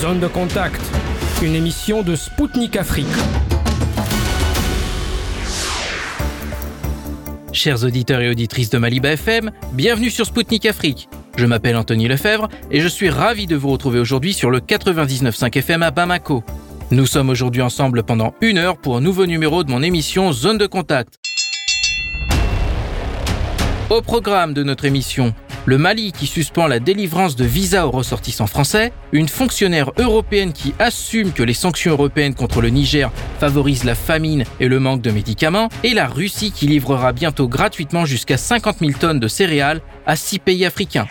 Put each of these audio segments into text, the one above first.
Zone de contact, une émission de Spoutnik Afrique. Chers auditeurs et auditrices de Maliba FM, bienvenue sur Spoutnik Afrique. Je m'appelle Anthony Lefebvre et je suis ravi de vous retrouver aujourd'hui sur le 99.5 FM à Bamako. Nous sommes aujourd'hui ensemble pendant une heure pour un nouveau numéro de mon émission Zone de contact. Au programme de notre émission, le Mali qui suspend la délivrance de visas aux ressortissants français, une fonctionnaire européenne qui assume que les sanctions européennes contre le Niger favorisent la famine et le manque de médicaments, et la Russie qui livrera bientôt gratuitement jusqu'à 50 000 tonnes de céréales à six pays africains.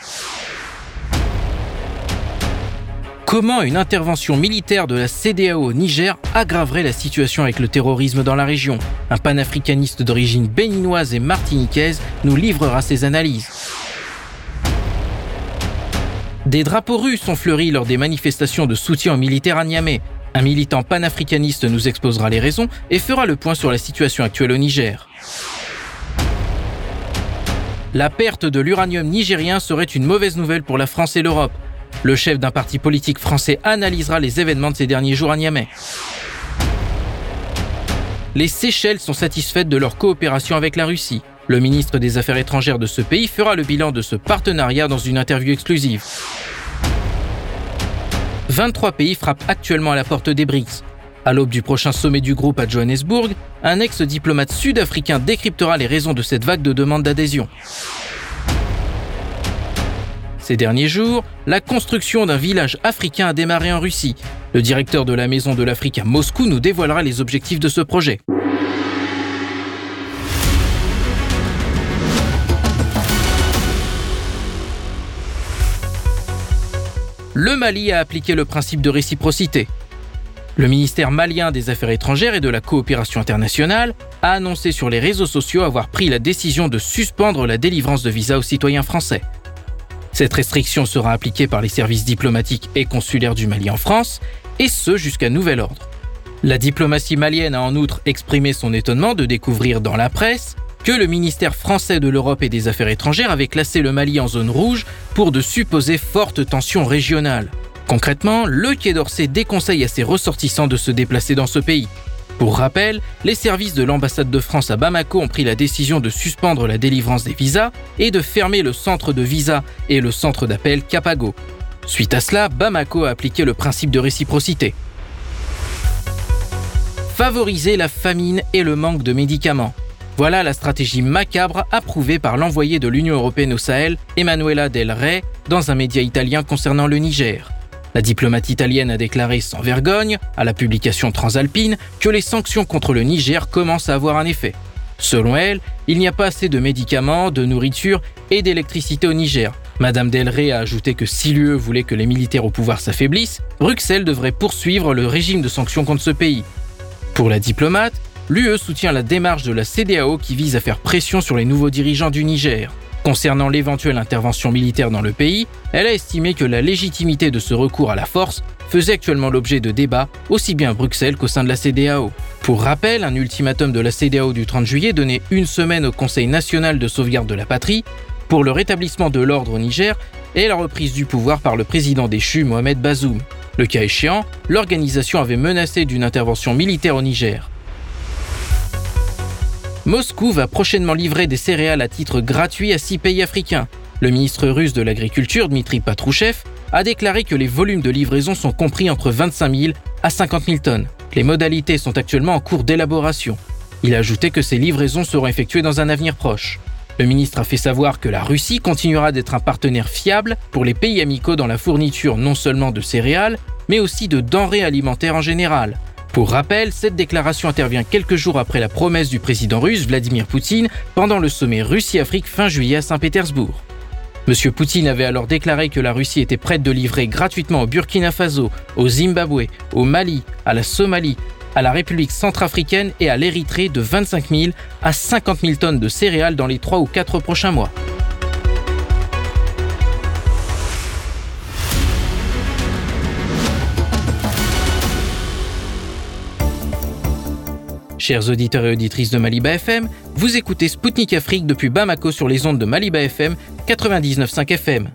Comment une intervention militaire de la CDAO au Niger aggraverait la situation avec le terrorisme dans la région? Un panafricaniste d'origine béninoise et martiniquaise nous livrera ses analyses. Des drapeaux russes ont fleuri lors des manifestations de soutien aux militaires à Niamey. Un militant panafricaniste nous exposera les raisons et fera le point sur la situation actuelle au Niger. La perte de l'uranium nigérien serait une mauvaise nouvelle pour la France et l'Europe. Le chef d'un parti politique français analysera les événements de ces derniers jours à Niamey. Les Seychelles sont satisfaites de leur coopération avec la Russie. Le ministre des Affaires étrangères de ce pays fera le bilan de ce partenariat dans une interview exclusive. 23 pays frappent actuellement à la porte des BRICS. À l'aube du prochain sommet du groupe à Johannesburg, un ex-diplomate sud-africain décryptera les raisons de cette vague de demandes d'adhésion. Ces derniers jours, la construction d'un village africain a démarré en Russie. Le directeur de la Maison de l'Afrique à Moscou nous dévoilera les objectifs de ce projet. Le Mali a appliqué le principe de réciprocité. Le ministère malien des Affaires étrangères et de la coopération internationale a annoncé sur les réseaux sociaux avoir pris la décision de suspendre la délivrance de visas aux citoyens français. Cette restriction sera appliquée par les services diplomatiques et consulaires du Mali en France, et ce jusqu'à nouvel ordre. La diplomatie malienne a en outre exprimé son étonnement de découvrir dans la presse que le ministère français de l'Europe et des Affaires étrangères avait classé le Mali en zone rouge pour de supposées fortes tensions régionales. Concrètement, le Quai d'Orsay déconseille à ses ressortissants de se déplacer dans ce pays. Pour rappel, les services de l'ambassade de France à Bamako ont pris la décision de suspendre la délivrance des visas et de fermer le centre de visa et le centre d'appel Capago. Suite à cela, Bamako a appliqué le principe de réciprocité. Favoriser la famine et le manque de médicaments. Voilà la stratégie macabre approuvée par l'envoyé de l'Union européenne au Sahel, Emanuela Del Rey, dans un média italien concernant le Niger. La diplomate italienne a déclaré sans vergogne, à la publication Transalpine, que les sanctions contre le Niger commencent à avoir un effet. Selon elle, il n'y a pas assez de médicaments, de nourriture et d'électricité au Niger. Madame Del Rey a ajouté que si l'UE voulait que les militaires au pouvoir s'affaiblissent, Bruxelles devrait poursuivre le régime de sanctions contre ce pays. Pour la diplomate, l'UE soutient la démarche de la CDAO qui vise à faire pression sur les nouveaux dirigeants du Niger. Concernant l'éventuelle intervention militaire dans le pays, elle a estimé que la légitimité de ce recours à la force faisait actuellement l'objet de débats aussi bien à Bruxelles qu'au sein de la CDAO. Pour rappel, un ultimatum de la CDAO du 30 juillet donnait une semaine au Conseil national de sauvegarde de la patrie pour le rétablissement de l'ordre au Niger et la reprise du pouvoir par le président déchu Mohamed Bazoum. Le cas échéant, l'organisation avait menacé d'une intervention militaire au Niger. Moscou va prochainement livrer des céréales à titre gratuit à six pays africains. Le ministre russe de l'Agriculture, Dmitri Patrouchev, a déclaré que les volumes de livraison sont compris entre 25 000 à 50 000 tonnes. Les modalités sont actuellement en cours d'élaboration. Il a ajouté que ces livraisons seront effectuées dans un avenir proche. Le ministre a fait savoir que la Russie continuera d'être un partenaire fiable pour les pays amicaux dans la fourniture non seulement de céréales, mais aussi de denrées alimentaires en général. Pour rappel, cette déclaration intervient quelques jours après la promesse du président russe Vladimir Poutine pendant le sommet Russie-Afrique fin juillet à Saint-Pétersbourg. M. Poutine avait alors déclaré que la Russie était prête de livrer gratuitement au Burkina Faso, au Zimbabwe, au Mali, à la Somalie, à la République centrafricaine et à l'Érythrée de 25 000 à 50 000 tonnes de céréales dans les 3 ou 4 prochains mois. Chers auditeurs et auditrices de Maliba FM, vous écoutez Spoutnik Afrique depuis Bamako sur les ondes de Maliba FM 99.5 FM.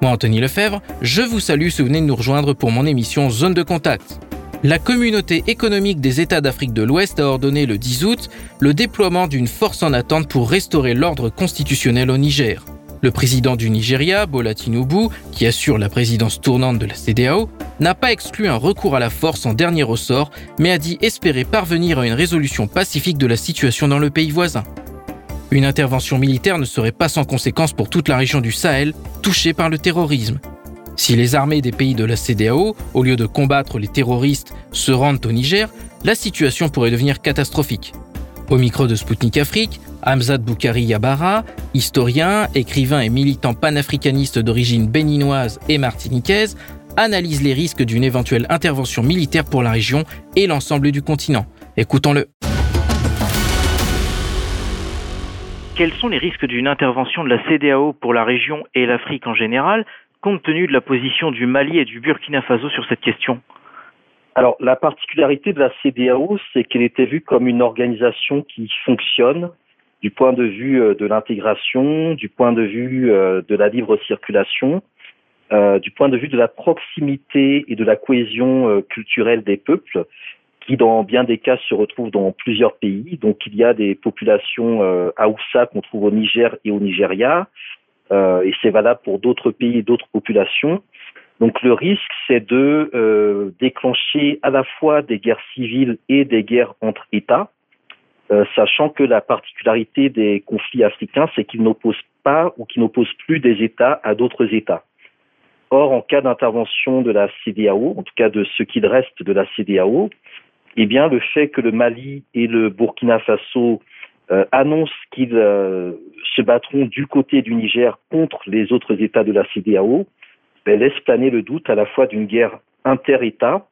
Moi, Anthony Lefebvre, je vous salue si vous venez de nous rejoindre pour mon émission Zone de contact. La communauté économique des États d'Afrique de l'Ouest a ordonné le 10 août le déploiement d'une force en attente pour restaurer l'ordre constitutionnel au Niger. Le président du Nigeria, Bola Tinubu, qui assure la présidence tournante de la CDAO, n'a pas exclu un recours à la force en dernier ressort, mais a dit espérer parvenir à une résolution pacifique de la situation dans le pays voisin. Une intervention militaire ne serait pas sans conséquence pour toute la région du Sahel, touchée par le terrorisme. Si les armées des pays de la CDAO, au lieu de combattre les terroristes, se rendent au Niger, la situation pourrait devenir catastrophique. Au micro de Spoutnik Afrique, Hamzat Boukari Yabara, historien, écrivain et militant panafricaniste d'origine béninoise et martiniquaise, analyse les risques d'une éventuelle intervention militaire pour la région et l'ensemble du continent. Écoutons-le. quels sont les risques d'une intervention de la CDAO pour la région et l'Afrique en général, compte tenu de la position du Mali et du Burkina Faso sur cette question? Alors, la particularité de la CDAO, c'est qu'elle était vue comme une organisation qui fonctionne du point de vue euh, de l'intégration, du point de vue euh, de la libre circulation, euh, du point de vue de la proximité et de la cohésion culturelle des peuples, qui dans bien des cas se retrouvent dans plusieurs pays. Donc il y a des populations Haoussa qu'on trouve au Niger et au Nigeria, et c'est valable pour d'autres pays et d'autres populations. Donc le risque, c'est de euh, déclencher à la fois des guerres civiles et des guerres entre États, euh, sachant que la particularité des conflits africains, c'est qu'ils n'opposent pas ou qu'ils n'opposent plus des États à d'autres États. Or, en cas d'intervention de la CDAO, en tout cas de ce qu'il reste de la CDAO, eh bien, le fait que le Mali et le Burkina Faso euh, annoncent qu'ils se battront du côté du Niger contre les autres États de la CDAO ben, laisse planer le doute à la fois d'une guerre inter-État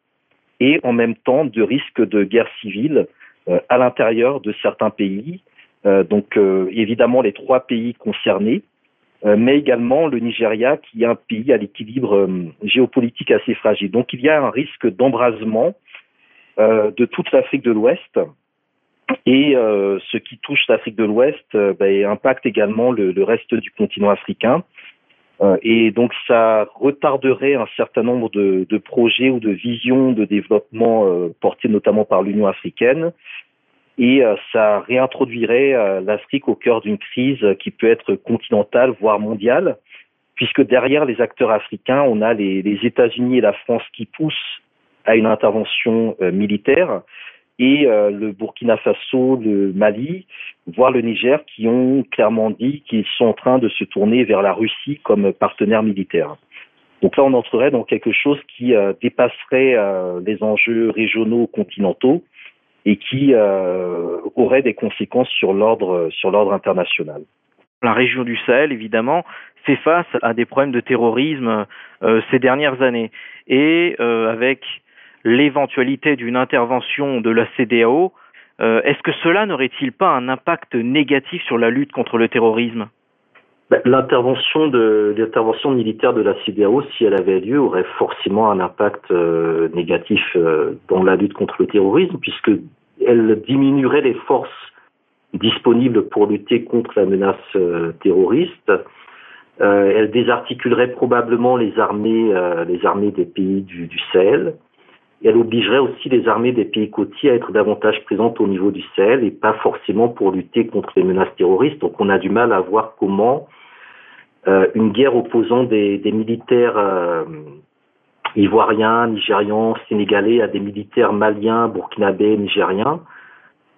et en même temps de risque de guerre civile euh, à l'intérieur de certains pays. donc, évidemment, les trois pays concernés, mais également le Nigeria, qui est un pays à l'équilibre géopolitique assez fragile. Donc, il y a un risque d'embrasement euh, de toute l'Afrique de l'Ouest. Et euh, ce qui touche l'Afrique de l'Ouest euh, ben, impacte également le, reste du continent africain. Et donc ça retarderait un certain nombre de, projets ou de visions de développement portés notamment par l'Union africaine. Et ça réintroduirait l'Afrique au cœur d'une crise qui peut être continentale, voire mondiale, puisque derrière les acteurs africains, on a les, États-Unis et la France qui poussent à une intervention euh, militaire et euh, le Burkina Faso, le Mali, voire le Niger, qui ont clairement dit qu'ils sont en train de se tourner vers la Russie comme partenaire militaire. Donc là, on entrerait dans quelque chose qui euh, dépasserait les enjeux régionaux, continentaux, et qui aurait des conséquences sur l'ordre sur l'ordre international. La région du Sahel, évidemment, fait face à des problèmes de terrorisme ces dernières années, et avec l'éventualité d'une intervention de la CDAO, euh, est-ce que cela n'aurait-il pas un impact négatif sur la lutte contre le terrorisme? Ben, L'intervention militaire de la CDAO, si elle avait lieu, aurait forcément un impact euh, négatif euh, dans la lutte contre le terrorisme, puisque elle diminuerait les forces disponibles pour lutter contre la menace terroriste. elle désarticulerait probablement les armées, des pays du Sahel et elle obligerait aussi les armées des pays côtiers à être davantage présentes au niveau du Sahel et pas forcément pour lutter contre les menaces terroristes. Donc on a du mal à voir comment euh, une guerre opposant des, des militaires euh, ivoiriens, nigérians, sénégalais à des militaires maliens, burkinabés, nigériens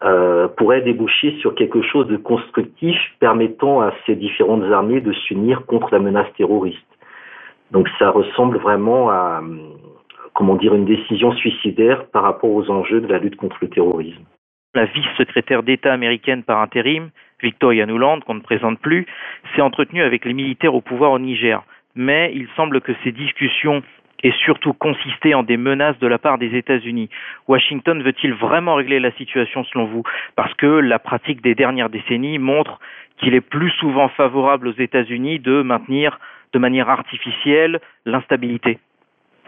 euh, pourrait déboucher sur quelque chose de constructif permettant à ces différentes armées de s'unir contre la menace terroriste. Donc ça ressemble vraiment à comment dire, une décision suicidaire par rapport aux enjeux de la lutte contre le terrorisme. La vice-secrétaire d'État américaine par intérim, Victoria Nuland, qu'on ne présente plus, s'est entretenue avec les militaires au pouvoir au Niger. Mais il semble que ces discussions aient surtout consisté en des menaces de la part des États-Unis. Washington veut-il vraiment régler la situation selon vous? Parce que la pratique des dernières décennies montre qu'il est plus souvent favorable aux États-Unis de maintenir de manière artificielle l'instabilité.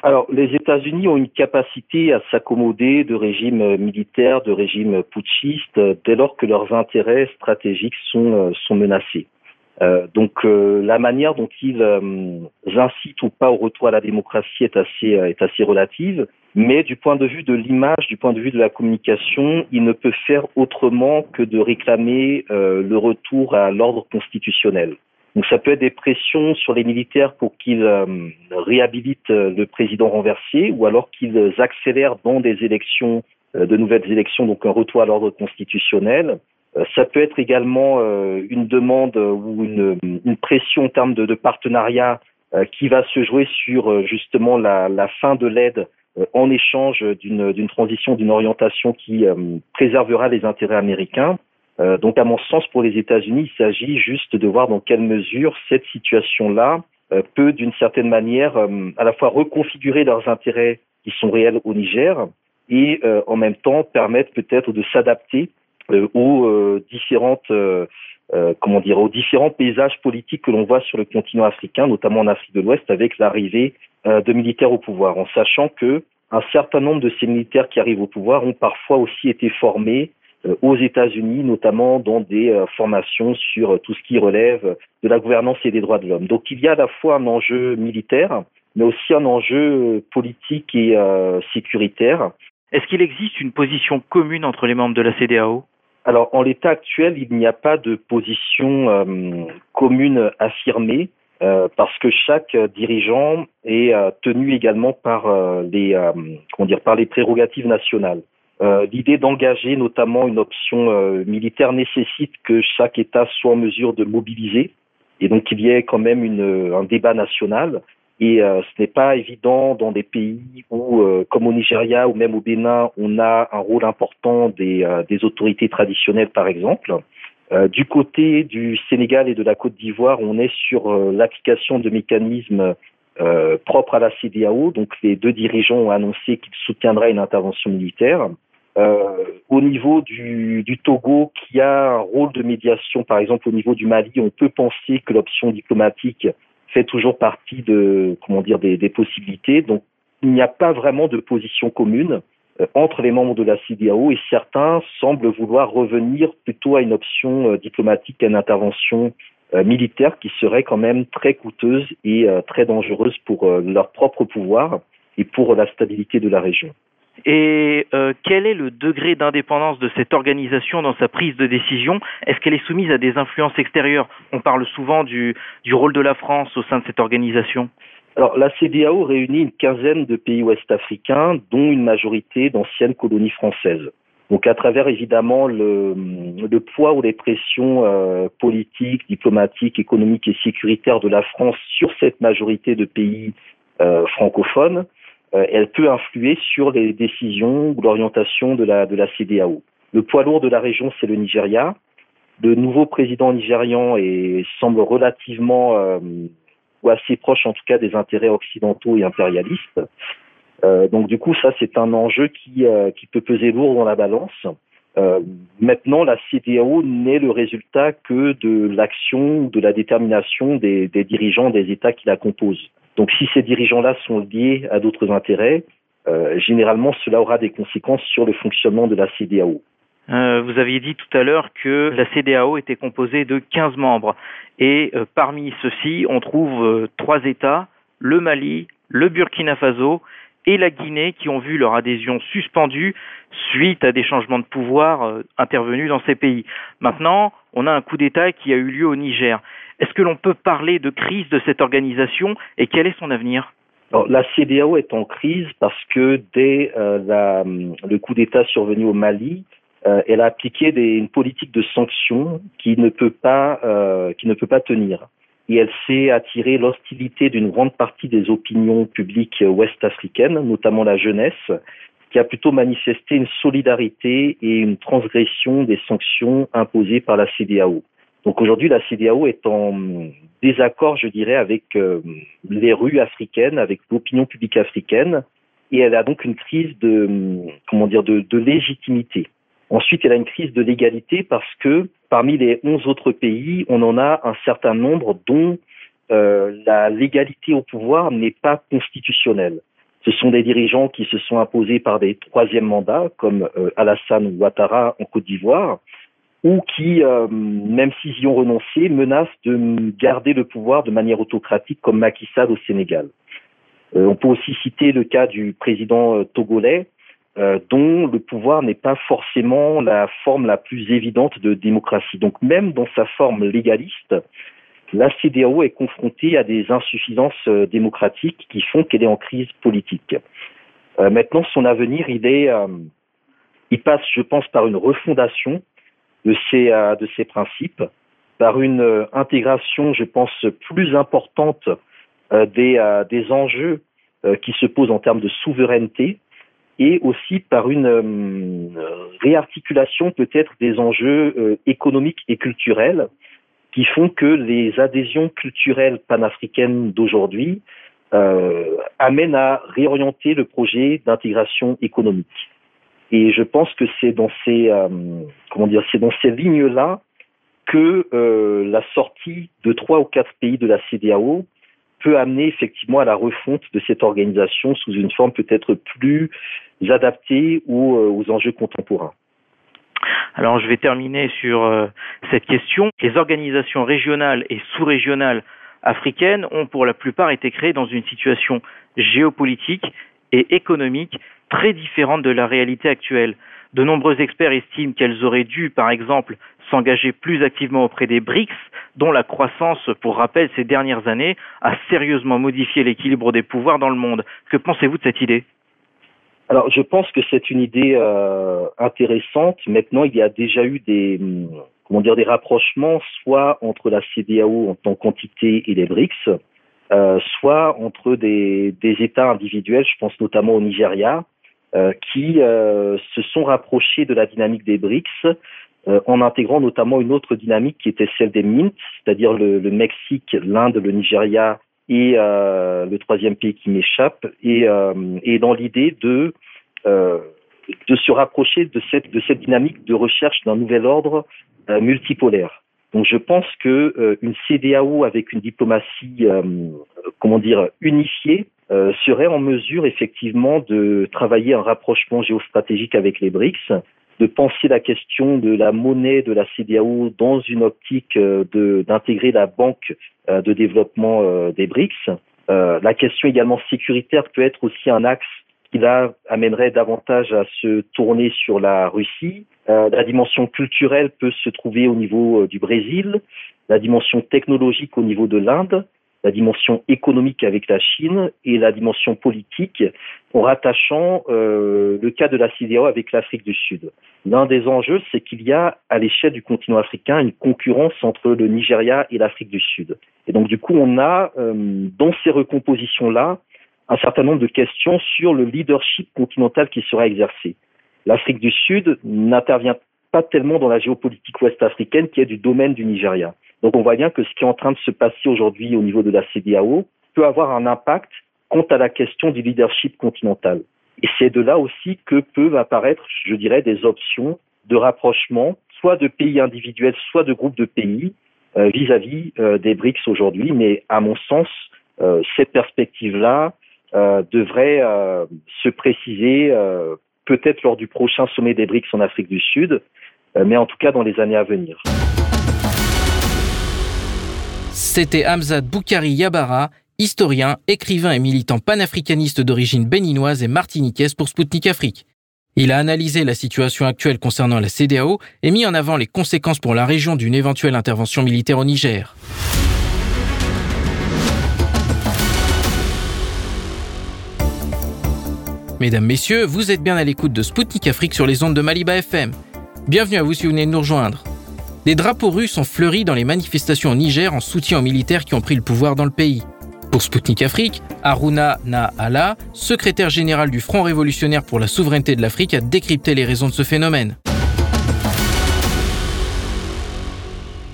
Alors, les États-Unis ont une capacité à s'accommoder de régimes militaires, de régimes putschistes, dès lors que leurs intérêts stratégiques sont, euh, menacés. donc la manière dont ils incitent ou pas au retour à la démocratie est assez est assez relative. Mais du point de vue de l'image, du point de vue de la communication, il ne peut faire autrement que de réclamer euh, le retour à l'ordre constitutionnel. Donc ça peut être des pressions sur les militaires pour qu'ils euh, réhabilitent euh, le président renversé ou alors qu'ils accélèrent dans des élections, de nouvelles élections, donc un retour à l'ordre constitutionnel. ça peut être également une demande ou une, une, pression en termes de, de partenariat qui va se jouer sur justement la, la fin de l'aide euh, en échange d'une transition, d'une orientation qui euh, préservera les intérêts américains. Euh, donc, à mon sens, pour les États-Unis, il s'agit juste de voir dans quelle mesure cette situation-là peut, d'une certaine manière, à la fois reconfigurer leurs intérêts qui sont réels au Niger et en même temps permettre peut-être de s'adapter aux comment dire aux différents paysages politiques que l'on voit sur le continent africain, notamment en Afrique de l'Ouest, avec l'arrivée euh, de militaires au pouvoir, en sachant que un certain nombre de ces militaires qui arrivent au pouvoir ont parfois aussi été formés euh, aux États-Unis, notamment dans des euh, formations sur tout ce qui relève de la gouvernance et des droits de l'homme. Donc il y a à la fois un enjeu militaire, mais aussi un enjeu politique et sécuritaire. Est-ce qu'il existe une position commune entre les membres de la CDAO Alors en l'état actuel, il n'y a pas de position commune affirmée. Euh, parce que chaque dirigeant est euh, tenu également par euh, les comment dire par les prérogatives nationales. L'idée d'engager notamment une option militaire nécessite que chaque État soit en mesure de mobiliser et donc qu'il y ait quand même une, un débat national. Et ce n'est pas évident dans des pays où, comme au Nigeria ou même au Bénin, on a un rôle important des, autorités traditionnelles, par exemple. Euh, du côté du Sénégal et de la Côte d'Ivoire, on est sur euh, l'application de mécanismes euh, propres à la CDAO. Donc les deux dirigeants ont annoncé qu'ils soutiendraient une intervention militaire. Au niveau du, Togo, qui a un rôle de médiation, par exemple au niveau du Mali, on peut penser que l'option diplomatique fait toujours partie de comment dire des possibilités. Donc il n'y a pas vraiment de position commune. Euh, entre les membres de la CDAO et certains semblent vouloir revenir plutôt à une option euh, diplomatique, à une intervention euh, militaire qui serait quand même très coûteuse et très dangereuse pour leur propre pouvoir et pour la stabilité de la région. Et quel est le degré d'indépendance de cette organisation dans sa prise de décision? Est-ce qu'elle est soumise à des influences extérieures? On parle souvent du, rôle de la France au sein de cette organisation. Alors, la CDAO réunit une quinzaine de pays ouest-africains, dont une majorité d'anciennes colonies françaises. Donc, à travers évidemment le, poids ou les pressions euh, politiques, diplomatiques, économiques et sécuritaires de la France sur cette majorité de pays euh, francophones, euh, elle peut influer sur les décisions ou l'orientation de la, de CDAO. Le poids lourd de la région, c'est le Nigeria. Le nouveau président nigérian et semble relativement ou assez proche en tout cas des intérêts occidentaux et impérialistes. Euh, donc du coup, ça c'est un enjeu qui, euh, peut peser lourd dans la balance. Euh, maintenant, la CDAO n'est le résultat que de l'action, de la détermination des, dirigeants des États qui la composent. Donc si ces dirigeants-là sont liés à d'autres intérêts, euh, généralement cela aura des conséquences sur le fonctionnement de la CDAO. Euh, vous aviez dit tout à l'heure que la CDAO était composée de 15 membres et euh, parmi ceux-ci, on trouve trois États, le Mali, le Burkina Faso et la Guinée qui ont vu leur adhésion suspendue suite à des changements de pouvoir intervenus dans ces pays. Maintenant, on a un coup d'État qui a eu lieu au Niger. Est-ce que l'on peut parler de crise de cette organisation et quel est son avenir? La CDAO est en crise parce que dès le coup d'État survenu au Mali, euh, elle a appliqué une politique de sanctions euh, qui ne peut pas tenir. Et elle s'est attirée l'hostilité d'une grande partie des opinions publiques ouest-africaines, notamment la jeunesse, qui a plutôt manifesté une solidarité et une transgression des sanctions imposées par la CDAO. Donc aujourd'hui, la CDAO est en désaccord, je dirais, avec euh, les rues africaines, avec l'opinion publique africaine, et elle a donc une crise de, comment dire, de légitimité. Ensuite, elle a une crise de l'égalité parce que parmi les 11 autres pays, on en a un certain nombre dont euh, la légalité au pouvoir n'est pas constitutionnelle. Ce sont des dirigeants qui se sont imposés par des troisièmes mandats, comme euh, Alassane Ouattara en Côte d'Ivoire, ou qui, euh, même s'ils y ont renoncé, menacent de garder le pouvoir de manière autocratique comme Macky Sall au Sénégal. Euh, on peut aussi citer le cas du président euh, dont le pouvoir n'est pas forcément la forme la plus évidente de démocratie. Donc même dans sa forme légaliste, la CDAO est confrontée à des insuffisances démocratiques qui font qu'elle est en crise politique. maintenant, son avenir, il est, il passe, je pense, par une refondation de euh, de principes, par une euh, intégration, je pense, plus importante euh, des, des enjeux qui se posent en termes de souveraineté et aussi par une réarticulation peut-être des enjeux économiques et culturels qui font que les adhésions culturelles panafricaines d'aujourd'hui amènent à réorienter le projet d'intégration économique. Et je pense que c'est dans ces euh, comment dire, c'est dans ces lignes-là que euh, la sortie de trois ou quatre pays de la CDAO peut amener effectivement à la refonte de cette organisation sous une forme peut-être plus adaptée aux, euh, aux enjeux contemporains. Alors je vais terminer sur euh, cette question. Les organisations régionales et sous-régionales africaines ont pour la plupart été créées dans une situation géopolitique et économique très différente de la réalité actuelle. De nombreux experts estiment qu'elles auraient dû, par exemple, s'engager plus activement auprès des BRICS, dont la croissance, pour rappel, ces dernières années, a sérieusement modifié l'équilibre des pouvoirs dans le monde. Que pensez-vous de cette idée? Alors, je pense que c'est une idée euh, intéressante. Maintenant, il y a déjà eu des, comment dire, des rapprochements, soit entre la CDAO en tant qu'entité et les BRICS, euh, soit entre des, États individuels, je pense notamment au Nigeria, qui euh, se sont rapprochés de la dynamique des BRICS euh, en intégrant notamment une autre dynamique qui était celle des MINT, c'est-à-dire le, Mexique, l'Inde, le Nigeria et le troisième pays qui m'échappe, et, dans l'idée de se rapprocher de cette, dynamique de recherche d'un nouvel ordre multipolaire. Donc je pense que euh, une CDAO avec une diplomatie, euh, comment dire, unifiée euh, serait en mesure effectivement de travailler un rapprochement géostratégique avec les BRICS, de penser la question de la monnaie de la CDAO dans une optique d'intégrer la banque de développement des BRICS. la question également sécuritaire peut être aussi un axe qui là amènerait davantage à se tourner sur la Russie. Euh, la dimension culturelle peut se trouver au niveau euh, du Brésil, la dimension technologique au niveau de l'Inde, la dimension économique avec la Chine et la dimension politique en rattachant euh, le cas de la CDAO avec l'Afrique du Sud. L'un des enjeux, c'est qu'il y a à l'échelle du continent africain une concurrence entre le Nigeria et l'Afrique du Sud. Et donc du coup, on a euh, dans ces recompositions-là un certain nombre de questions sur le leadership continental qui sera exercé. L'Afrique du Sud n'intervient pas tellement dans la géopolitique ouest-africaine qui est du domaine du Nigeria. Donc on voit bien que ce qui est en train de se passer aujourd'hui au niveau de la CDAO peut avoir un impact quant à la question du leadership continental. Et c'est de là aussi que peuvent apparaître, je dirais, des options de rapprochement, soit de pays individuels, soit de groupes de pays euh, vis-à-vis euh, des BRICS aujourd'hui. Mais à mon sens, euh, cette perspective-là devrait se préciser peut-être lors du prochain sommet des BRICS en Afrique du Sud, mais en tout cas dans les années à venir. C'était Hamzat Boukari Yabara, historien, écrivain et militant panafricaniste d'origine béninoise et martiniquaise pour Sputnik Afrique. Il a analysé la situation actuelle concernant la CDAO et mis en avant les conséquences pour la région d'une éventuelle intervention militaire au Niger. Mesdames, Messieurs, vous êtes bien à l'écoute de Spoutnik Afrique sur les ondes de Maliba FM. Bienvenue à vous si vous venez de nous rejoindre. Des drapeaux russes ont fleuri dans les manifestations au Niger en soutien aux militaires qui ont pris le pouvoir dans le pays. Pour Spoutnik Afrique, Aruna Naala, secrétaire général du Front révolutionnaire pour la souveraineté de l'Afrique, a décrypté les raisons de ce phénomène.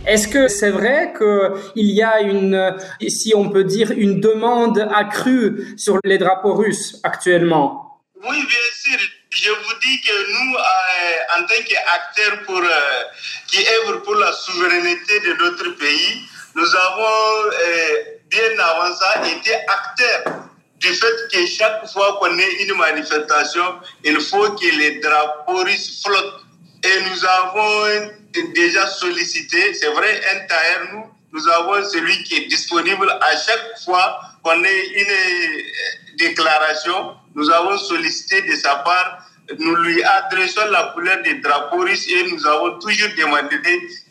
Est-ce que c'est vrai qu'il y a une, si on peut dire, une demande accrue sur les drapeaux russes actuellement? Oui, bien sûr. Je vous dis que nous, euh, en tant qu'acteurs pour, euh, qui œuvrent pour la souveraineté de notre pays, nous avons euh, bien avant ça été acteurs du fait que chaque fois qu'on ait une manifestation, il faut que les drapeaux russes flottent. Et nous avons déjà sollicité. C'est vrai, un tailleur, nous, nous avons celui qui est disponible à chaque fois qu'on ait une déclaration. Nous avons sollicité de sa part, nous lui adressons la couleur des drapeaux russes et nous avons toujours demandé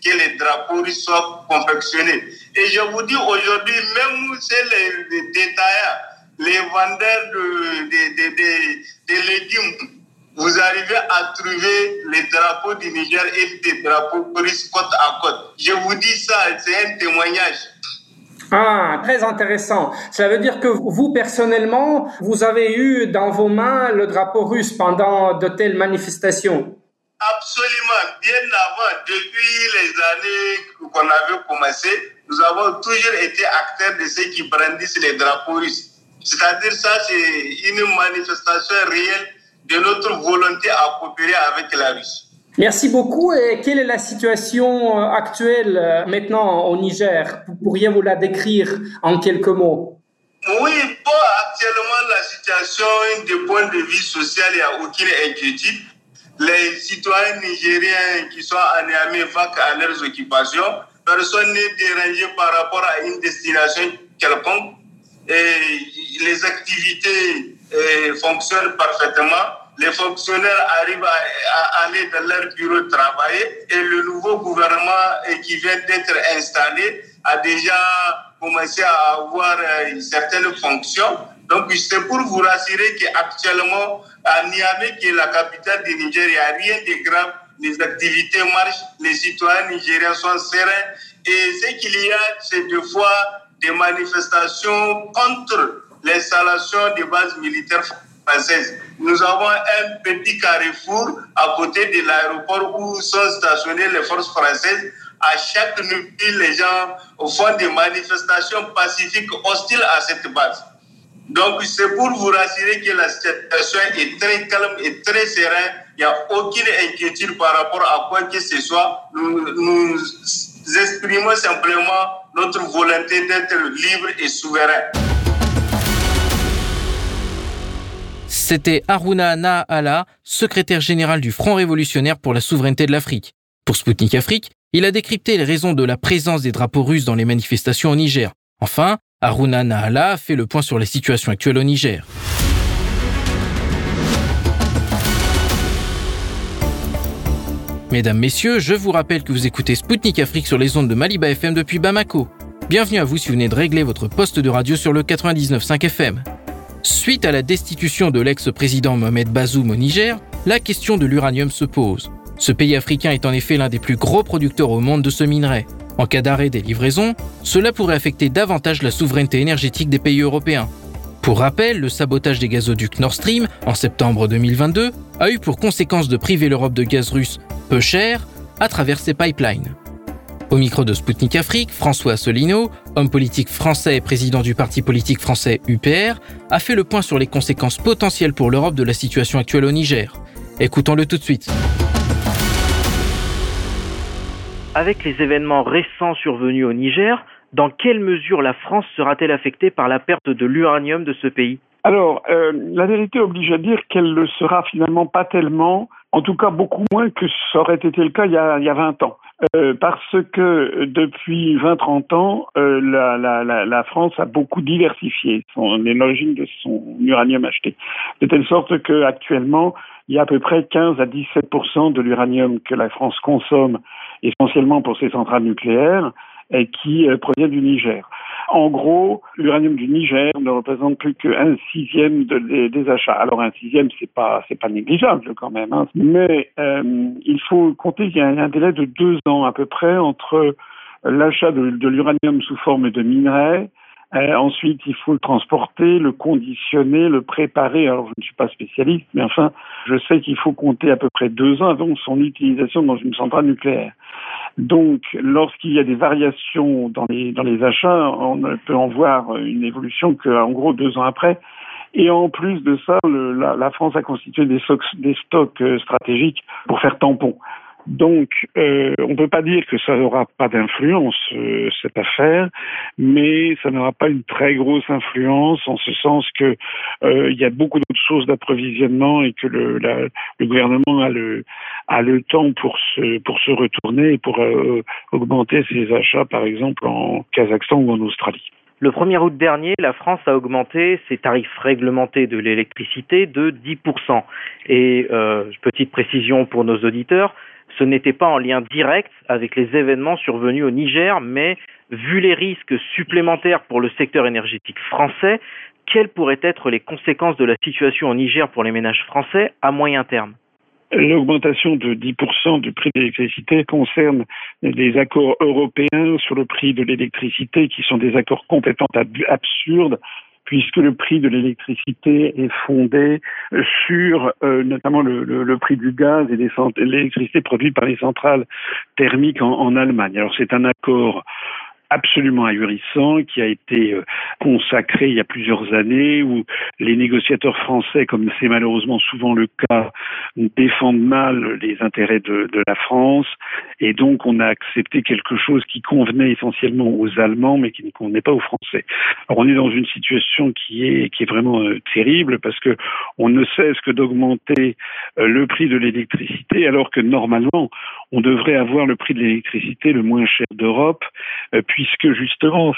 que les drapeaux russes soient confectionnés. Et je vous dis aujourd'hui, même c'est les, détaillants, les vendeurs de, de, de, légumes, vous arrivez à trouver les drapeaux du Niger et des drapeaux russes côte à côte. Je vous dis ça, c'est un témoignage. Ah, très intéressant. Cela veut dire que vous, personnellement, vous avez eu dans vos mains le drapeau russe pendant de telles manifestations Absolument. Bien avant, depuis les années qu'on avait commencé, nous avons toujours été acteurs de ceux qui brandissent les drapeaux russes. C'est-à-dire ça, c'est une manifestation réelle de notre volonté à coopérer avec la Russie. Merci beaucoup. Et quelle est la situation euh, actuelle euh, maintenant au Niger? Pourriez-vous la décrire en quelques mots Oui, bon, actuellement, la situation, du point de vue social, il n'y a aucune inquiétude. Les citoyens nigériens qui sont Niamey vaquent à leurs occupations. Personne n'est dérangé par rapport à une destination quelconque. Et les activités euh, fonctionnent parfaitement les fonctionnaires arrivent à, aller dans leur bureau travailler et le nouveau gouvernement qui vient d'être installé a déjà commencé à avoir euh, certaines fonctions. Donc, c'est pour vous rassurer qu'actuellement, à Niamey, qui est la capitale du Niger, il rien de grave. Les activités marchent, les citoyens nigériens sont sereins. Et ce qu'il y a, c'est deux fois des manifestations contre l'installation des bases militaires nous avons un petit carrefour à côté de l'aéroport où sont stationnées les forces françaises. À chaque nuit, les gens font des manifestations pacifiques hostiles à cette base. Donc, c'est pour vous rassurer que la situation est très calme et très sereine. Il n'y a aucune inquiétude par rapport à quoi que ce soit. Nous, nous exprimons simplement notre volonté d'être libre et souverain. C'était Haruna Nahala, secrétaire général du Front révolutionnaire pour la souveraineté de l'Afrique. Pour Sputnik Afrique, il a décrypté les raisons de la présence des drapeaux russes dans les manifestations au Niger. Enfin, Haruna Nahala fait le point sur la situation actuelle au Niger. Mesdames, Messieurs, je vous rappelle que vous écoutez Sputnik Afrique sur les ondes de Maliba FM depuis Bamako. Bienvenue à vous si vous venez de régler votre poste de radio sur le 99.5 FM. Suite à la destitution de l'ex-président Mohamed Bazoum au Niger, la question de l'uranium se pose. Ce pays africain est en effet l'un des plus gros producteurs au monde de ce minerai. En cas d'arrêt des livraisons, cela pourrait affecter davantage la souveraineté énergétique des pays européens. Pour rappel, le sabotage des gazoducs Nord Stream en septembre 2022 a eu pour conséquence de priver l'Europe de gaz russe peu cher à travers ses pipelines. Au micro de Spoutnik Afrique, François Asselineau, homme politique français et président du parti politique français UPR, a fait le point sur les conséquences potentielles pour l'Europe de la situation actuelle au Niger. Écoutons-le tout de suite. Avec les événements récents survenus au Niger, dans quelle mesure la France sera-t-elle affectée par la perte de l'uranium de ce pays? Alors, euh, la vérité oblige à dire qu'elle ne le sera finalement pas tellement, en tout cas beaucoup moins que ça aurait été le cas il y a, il y a 20 ans. Euh, parce que depuis 20-30 ans, euh, la, France a beaucoup diversifié son, l'origine de son uranium acheté. De telle sorte qu'actuellement, il y a à peu près 15 à 17% de l'uranium que la France consomme essentiellement pour ses centrales nucléaires et qui euh, provient du Niger. En gros, l'uranium du Niger ne représente plus qu'un sixième de, des, achats. Alors un sixième, c'est pas c'est pas négligeable quand même, hein. mais euh, il faut compter qu'il y a un délai de deux ans à peu près entre l'achat de, de l'uranium sous forme de minerai euh, ensuite, il faut le transporter, le conditionner, le préparer. Alors, je ne suis pas spécialiste, mais enfin, je sais qu'il faut compter à peu près deux ans avant son utilisation dans une centrale nucléaire. Donc, lorsqu'il y a des variations dans les, achats, on ne peut en voir une évolution qu'en gros deux ans après. Et en plus de ça, la, France a constitué des stocks, des stocks euh, stratégiques pour faire tampon. Donc, euh, on ne peut pas dire que ça n'aura pas d'influence, euh, cette affaire, mais ça n'aura pas une très grosse influence en ce sens que euh, y a beaucoup d'autres sources d'approvisionnement et que le, gouvernement a le, temps pour se, retourner et pour augmenter ses achats, par exemple, en Kazakhstan ou en Australie. Le 1er août dernier, la France a augmenté ses tarifs réglementés de l'électricité de 10%. Et petite précision pour nos auditeurs, ce n'était pas en lien direct avec les événements survenus au Niger, mais vu les risques supplémentaires pour le secteur énergétique français, quelles pourraient être les conséquences de la situation au Niger pour les ménages français à moyen terme? L'augmentation de 10% du prix de l'électricité concerne les accords européens sur le prix de l'électricité qui sont des accords complètement absurdes puisque le prix de l'électricité est fondé sur euh, notamment le, prix du gaz et l'électricité produite par les centrales thermiques en, en Allemagne. Alors c'est un accord absolument ahurissant qui a été euh, consacré il y a plusieurs années où les négociateurs français, comme c'est malheureusement souvent le cas, défendent mal les intérêts de, la France et donc on a accepté quelque chose qui convenait essentiellement aux Allemands mais qui ne convenait pas aux Français. Alors on est dans une situation qui est qui est vraiment euh, terrible parce que on ne cesse que d'augmenter euh, le prix de l'électricité alors que normalement on devrait avoir le prix de l'électricité le moins cher d'Europe puisque justement,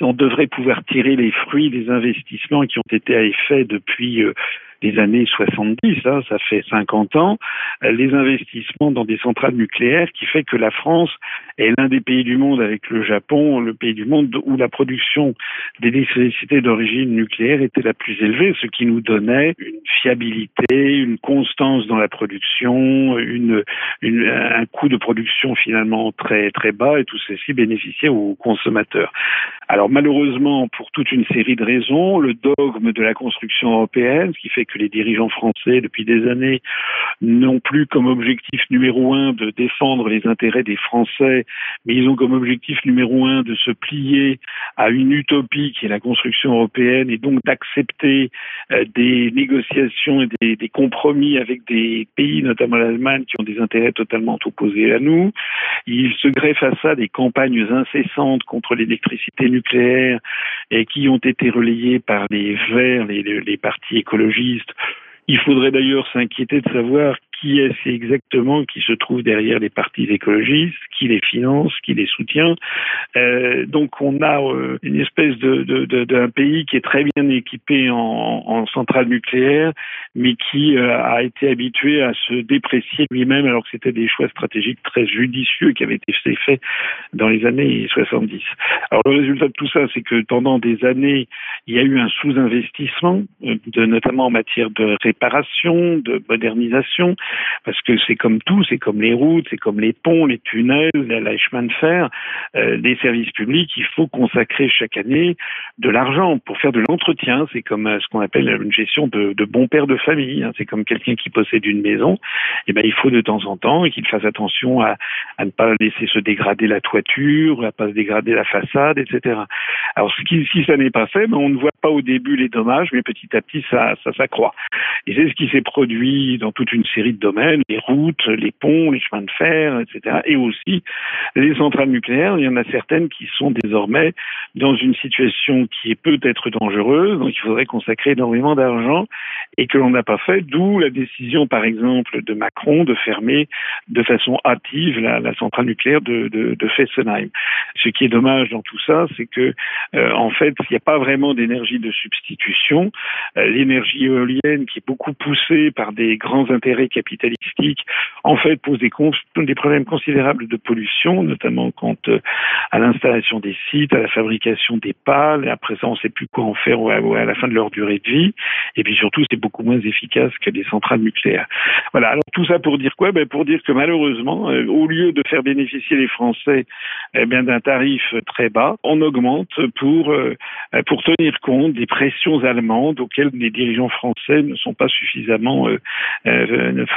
on devrait pouvoir tirer les fruits des investissements qui ont été à effet depuis euh, les années 70, hein, ça fait 50 ans, euh, les investissements dans des centrales nucléaires qui fait que la France est l'un des pays du monde avec le Japon, le pays du monde où la production d'électricité d'origine nucléaire était la plus élevée, ce qui nous donnait une fiabilité, une constance dans la production, une, une, un coût de production finalement très très bas et tout ceci bénéficiait aux consommateurs. Alors malheureusement, pour toute une série de raisons, le dogme de la construction européenne, ce qui fait que les dirigeants français, depuis des années, n'ont plus comme objectif numéro un de défendre les intérêts des Français, mais ils ont comme objectif numéro un de se plier à une utopie qui est la construction européenne et donc d'accepter euh, des négociations et des, compromis avec des pays, notamment l'Allemagne, qui ont des intérêts totalement opposés à nous. Ils se greffent à ça des campagnes incessantes contre l'électricité nucléaire et qui ont été relayées par les Verts, les partis écologistes il faudrait d'ailleurs s'inquiéter de savoir qui est exactement qui se trouve derrière les partis écologistes, qui les finance, qui les soutient. Euh, donc on a euh, une espèce de, d'un pays qui est très bien équipé en, en centrale nucléaire, mais qui euh, a été habitué à se déprécier lui-même alors que c'était des choix stratégiques très judicieux qui avaient été faits dans les années 70. Alors le résultat de tout ça, c'est que pendant des années, il y a eu un sous-investissement, notamment en matière de réparation, de modernisation, parce que c'est comme tout, c'est comme les routes, c'est comme les ponts, les tunnels, les chemins de fer, euh, les services publics, il faut consacrer chaque année de l'argent pour faire de l'entretien. C'est comme euh, ce qu'on appelle une gestion de, bon père de famille. Hein. C'est comme quelqu'un qui possède une maison. Et eh ben il faut de temps en temps qu'il fasse attention à, ne pas laisser se dégrader la toiture, à pas se dégrader la façade, etc. Alors si, ça n'est pas fait, ben, on ne voit pas au début les dommages, mais petit à petit ça, ça s'accroît. Et c'est ce qui s'est produit dans toute une série domaines, les routes, les ponts, les chemins de fer, etc. Et aussi les centrales nucléaires. Il y en a certaines qui sont désormais dans une situation qui est peut-être dangereuse, donc il faudrait consacrer énormément d'argent et que l'on n'a pas fait, d'où la décision, par exemple, de Macron de fermer de façon hâtive la, centrale nucléaire de, Fessenheim. Ce qui est dommage dans tout ça, c'est que, euh, en fait, il n'y a pas vraiment d'énergie de substitution. Euh, l'énergie éolienne, qui est beaucoup poussée par des grands intérêts capitalistiques, en fait, pose des, des problèmes considérables de pollution, notamment quant euh, à l'installation des sites, à la fabrication des pales. Après ça, on ne sait plus quoi en faire à la fin de leur durée de vie. Et puis surtout, c'est beaucoup moins efficace que des centrales nucléaires. Voilà. Alors tout ça pour dire quoi? Ben Pour dire que malheureusement, euh, au lieu de faire bénéficier les Français eh d'un tarif très bas, on augmente pour euh, pour tenir compte des pressions allemandes auxquelles les dirigeants français ne sont pas suffisamment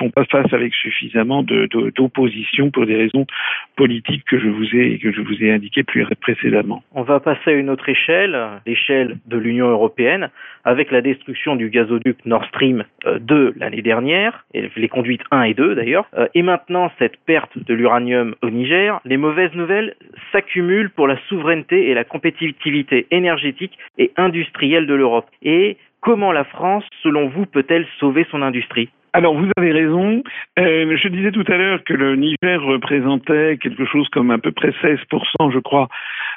font pas face avec suffisamment d'opposition pour des raisons politiques que je vous ai que je vous ai indiquées plus précédemment. On va passer à une autre échelle, l'échelle de l'Union européenne, avec la destruction du gazoduc Nord Stream 2 euh, l'année dernière, et les conduites 1 et 2 d'ailleurs, euh, et maintenant cette perte de l'uranium au Niger, les mauvaises nouvelles s'accumulent pour la souveraineté et la compétitivité énergétique et industrielle de l'Europe. Et comment la France, selon vous, peut-elle sauver son industrie? Alors vous avez raison. Euh, je disais tout à l'heure que le Niger représentait quelque chose comme à peu près 16%, je crois,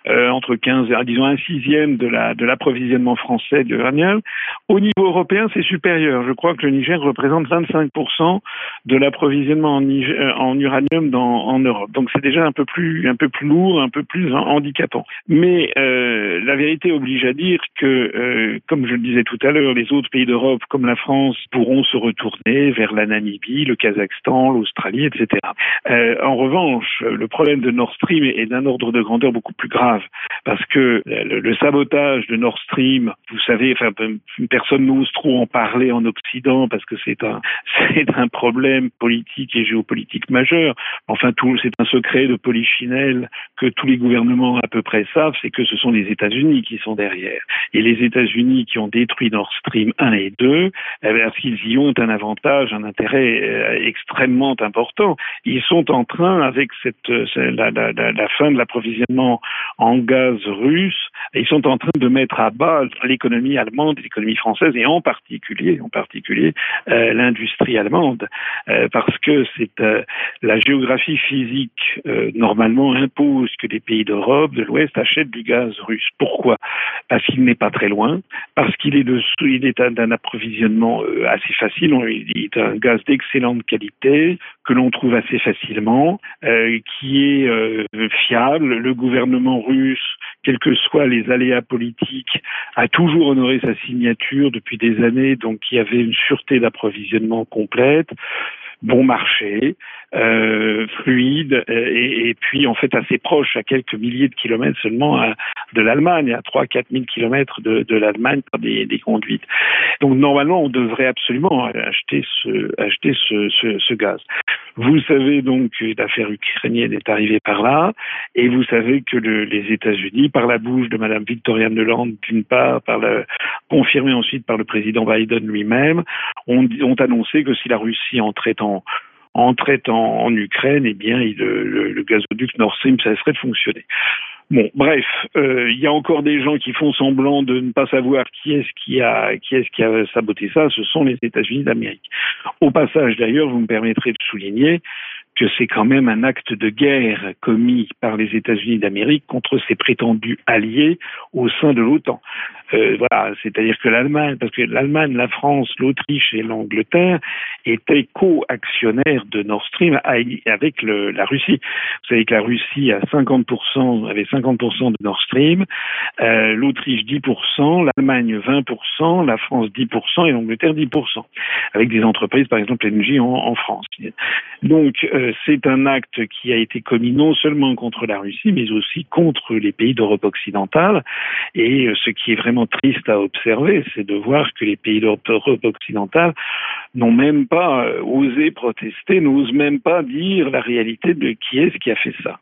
euh, entre 15 et disons un sixième de la de l'approvisionnement français d'uranium. Au niveau européen, c'est supérieur. Je crois que le Niger représente 25% de l'approvisionnement en, euh, uranium en Europe. Donc c'est déjà un peu plus un peu plus lourd, un peu plus handicapant. Mais la vérité oblige à dire que, comme je le disais tout à l'heure, les autres pays d'Europe, comme la France, pourront se retourner vers la Namibie, le Kazakhstan, l'Australie, etc. Euh, en revanche, le problème de Nord Stream est d'un ordre de grandeur beaucoup plus grave parce que le, sabotage de Nord Stream, vous savez, enfin, personne n'ose trop en parler en Occident parce que c'est un, un problème politique et géopolitique majeur. Enfin, c'est un secret de polichinelle que tous les gouvernements à peu près savent, c'est que ce sont les États-Unis qui sont derrière. Et les États-Unis qui ont détruit Nord Stream 1 et 2, eh bien, s'ils y ont un avantage, un intérêt euh, extrêmement important. Ils sont en train, avec euh, la, fin de l'approvisionnement en gaz russe, ils sont en train de mettre à bas l'économie allemande, l'économie française et en particulier, en particulier euh, l'industrie allemande, parce que c'est la géographie physique normalement impose que les pays d'Europe, de l'Ouest achètent du gaz russe. Pourquoi? Parce qu'il n'est pas très loin, parce qu'il est est d'un approvisionnement assez facile. Il, est un gaz d'excellente qualité que l'on trouve assez facilement, euh, qui est euh, fiable. Le gouvernement russe, quels que soient les aléas politiques, a toujours honoré sa signature depuis des années, donc il y avait une sûreté d'approvisionnement complète bon marché, euh, fluide et, et, puis en fait assez proche, à quelques milliers de kilomètres seulement de l'Allemagne, à 3-4 000 kilomètres de, l'Allemagne par des, conduites. Donc normalement, on devrait absolument acheter ce gaz. Vous savez donc que l'affaire ukrainienne est arrivée par là, et vous savez que le, les États-Unis, par la bouche de Madame Victoria Nuland, d'une part, par le, confirmé ensuite par le président Biden lui-même, ont, ont annoncé que si la Russie entrait en entrait en, en Ukraine, eh bien, il, le, le, gazoduc Nord Stream cesserait de fonctionner. Bon, bref, euh, il y a encore des gens qui font semblant de ne pas savoir qui est-ce qui a qui est-ce qui a saboté ça. Ce sont les États-Unis d'Amérique. Au passage, d'ailleurs, vous me permettrez de souligner que c'est quand même un acte de guerre commis par les États-Unis d'Amérique contre ses prétendus alliés au sein de l'OTAN. Euh, voilà, c'est-à-dire que l'Allemagne, parce que l'Allemagne, la France, l'Autriche et l'Angleterre étaient co-actionnaires de Nord Stream avec la Russie. Vous savez que la Russie a 50%, avait 50% de Nord Stream, euh, l'Autriche 10%, l'Allemagne 20%, la France 10% et l'Angleterre 10%, avec des entreprises, par exemple en, en France. Donc euh, c'est un acte qui a été commis non seulement contre la Russie, mais aussi contre les pays d'Europe occidentale. Et euh, ce qui est vraiment triste à observer, c'est de voir que les pays d'Europe occidentale n'ont même pas euh, osé protester, n'osent même pas dire la réalité de qui est-ce qui a fait ça.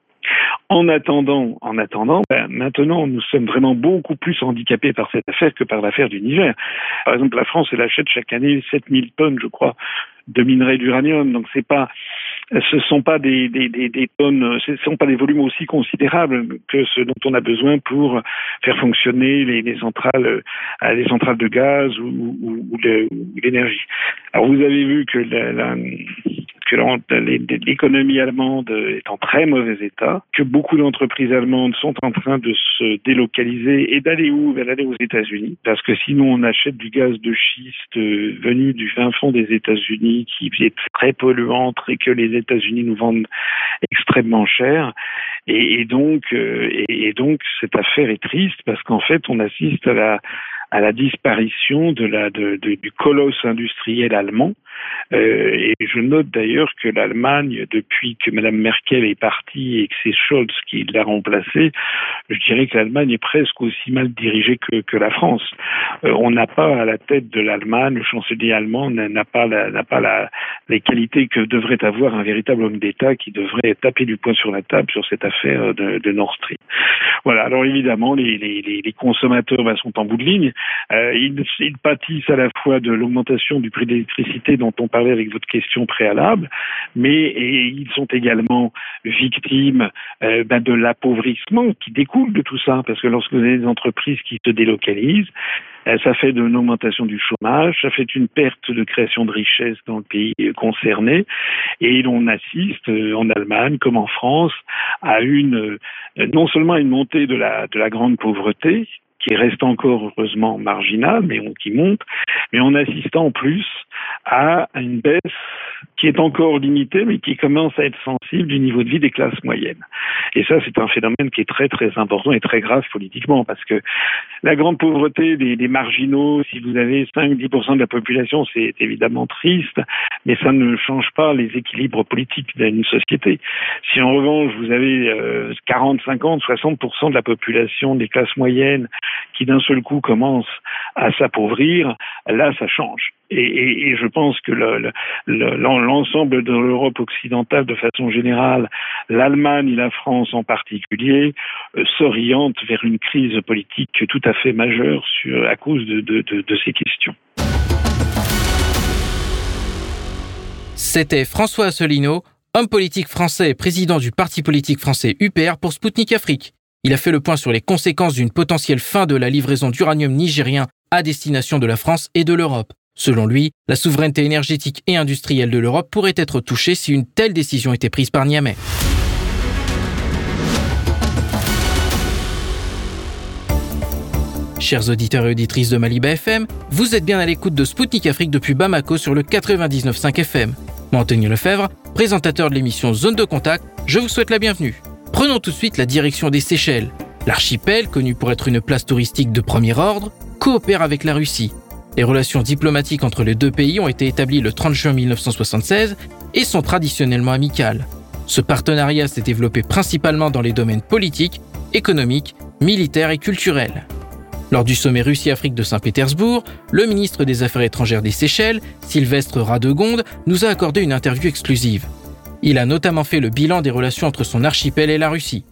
En attendant, en attendant, ben, maintenant, nous sommes vraiment beaucoup plus handicapés par cette affaire que par l'affaire du Niger. Par exemple, la France, elle achète chaque année 7000 tonnes, je crois, de minerais d'uranium. Donc, c'est pas, ce sont pas des, des, des, des tonnes, ce sont pas des volumes aussi considérables que ce dont on a besoin pour faire fonctionner les, les centrales, euh, les centrales de gaz ou, ou, ou l'énergie. Alors, vous avez vu que la, la que l'économie allemande est en très mauvais état, que beaucoup d'entreprises allemandes sont en train de se délocaliser et d'aller où? Vers aller aux États-Unis, parce que sinon on achète du gaz de schiste euh, venu du fin fond des États-Unis qui est très polluant et que les États-Unis nous vendent extrêmement cher. Et, euh, donc cette affaire est triste parce qu'en fait on assiste à la disparition du colosse industriel allemand Euh, et je note d'ailleurs que l'Allemagne, depuis que Mme Merkel est partie et que c'est Scholz qui l'a remplacée, je dirais que l'Allemagne est presque aussi mal dirigée que, la France. Euh, on n'a pas à la tête de l'Allemagne, le chancelier allemand n'a pas, n'a pas la, les qualités que devrait avoir un véritable homme d'État qui devrait taper du poing sur la table sur cette affaire de, Nord Stream. Voilà. Alors évidemment, les, consommateurs ben, sont en bout de ligne. Euh, ils, ils pâtissent à la fois de l'augmentation du prix de l'électricité dont on parlait avec votre question préalable, mais ils sont également victimes euh, ben, de l'appauvrissement qui découle de tout ça, parce que lorsque vous avez des entreprises qui se délocalisent, euh, ça fait une augmentation du chômage, ça fait une perte de création de richesse dans le pays concerné, et l'on assiste euh, en Allemagne comme en France à une non seulement une montée de la grande pauvreté qui reste encore heureusement marginale, mais qui monte, mais en assistant en plus à une baisse qui est encore limitée, mais qui commence à être sensible du niveau de vie des classes moyennes. Et ça, c'est un phénomène qui est très très important et très grave politiquement, parce que la grande pauvreté des, marginaux, si vous avez 5-10% de la population, c'est évidemment triste, mais ça ne change pas les équilibres politiques d'une société. Si en revanche vous avez euh, 40, 50, 60% de la population des classes moyennes qui d'un seul coup commence à s'appauvrir, là ça change. Et, je pense que l'ensemble le, de l'Europe occidentale de façon générale, l'Allemagne et la France en particulier, euh, s'orientent vers une crise politique tout à fait majeure à cause de, de ces questions. C'était François Asselineau, homme politique français et président du parti politique français UPR pour Spoutnik Afrique. Il a fait le point sur les conséquences d'une potentielle fin de la livraison d'uranium nigérien à destination de la France et de l'Europe. Selon lui, la souveraineté énergétique et industrielle de l'Europe pourrait être touchée si une telle décision était prise par Niamey. Chers auditeurs et auditrices de Maliba FM, vous êtes bien à l'écoute de Spoutnik Afrique depuis Bamako sur le 99.5 FM. Moi, Anthony Lefebvre, présentateur de l'émission Zone de Contact, je vous souhaite la bienvenue. Prenons tout de suite la direction des Seychelles. L'archipel, connu pour être une place touristique de premier ordre, coopère avec la Russie. Les relations diplomatiques entre les deux pays ont été établies le 30 juin 1976 et sont traditionnellement amicales. Ce partenariat s'est développé principalement dans les domaines politiques, économiques, militaires et culturels. Lors du sommet Russie-Afrique de Saint-Pétersbourg, le ministre des Affaires étrangères des Seychelles, Sylvestre Radegonde, nous a accordé une interview exclusive. Il a notamment fait le bilan des relations entre son archipel et la Russie.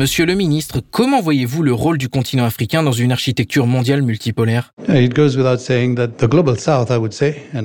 Monsieur le ministre, comment voyez-vous le rôle du continent africain dans une architecture mondiale multipolaire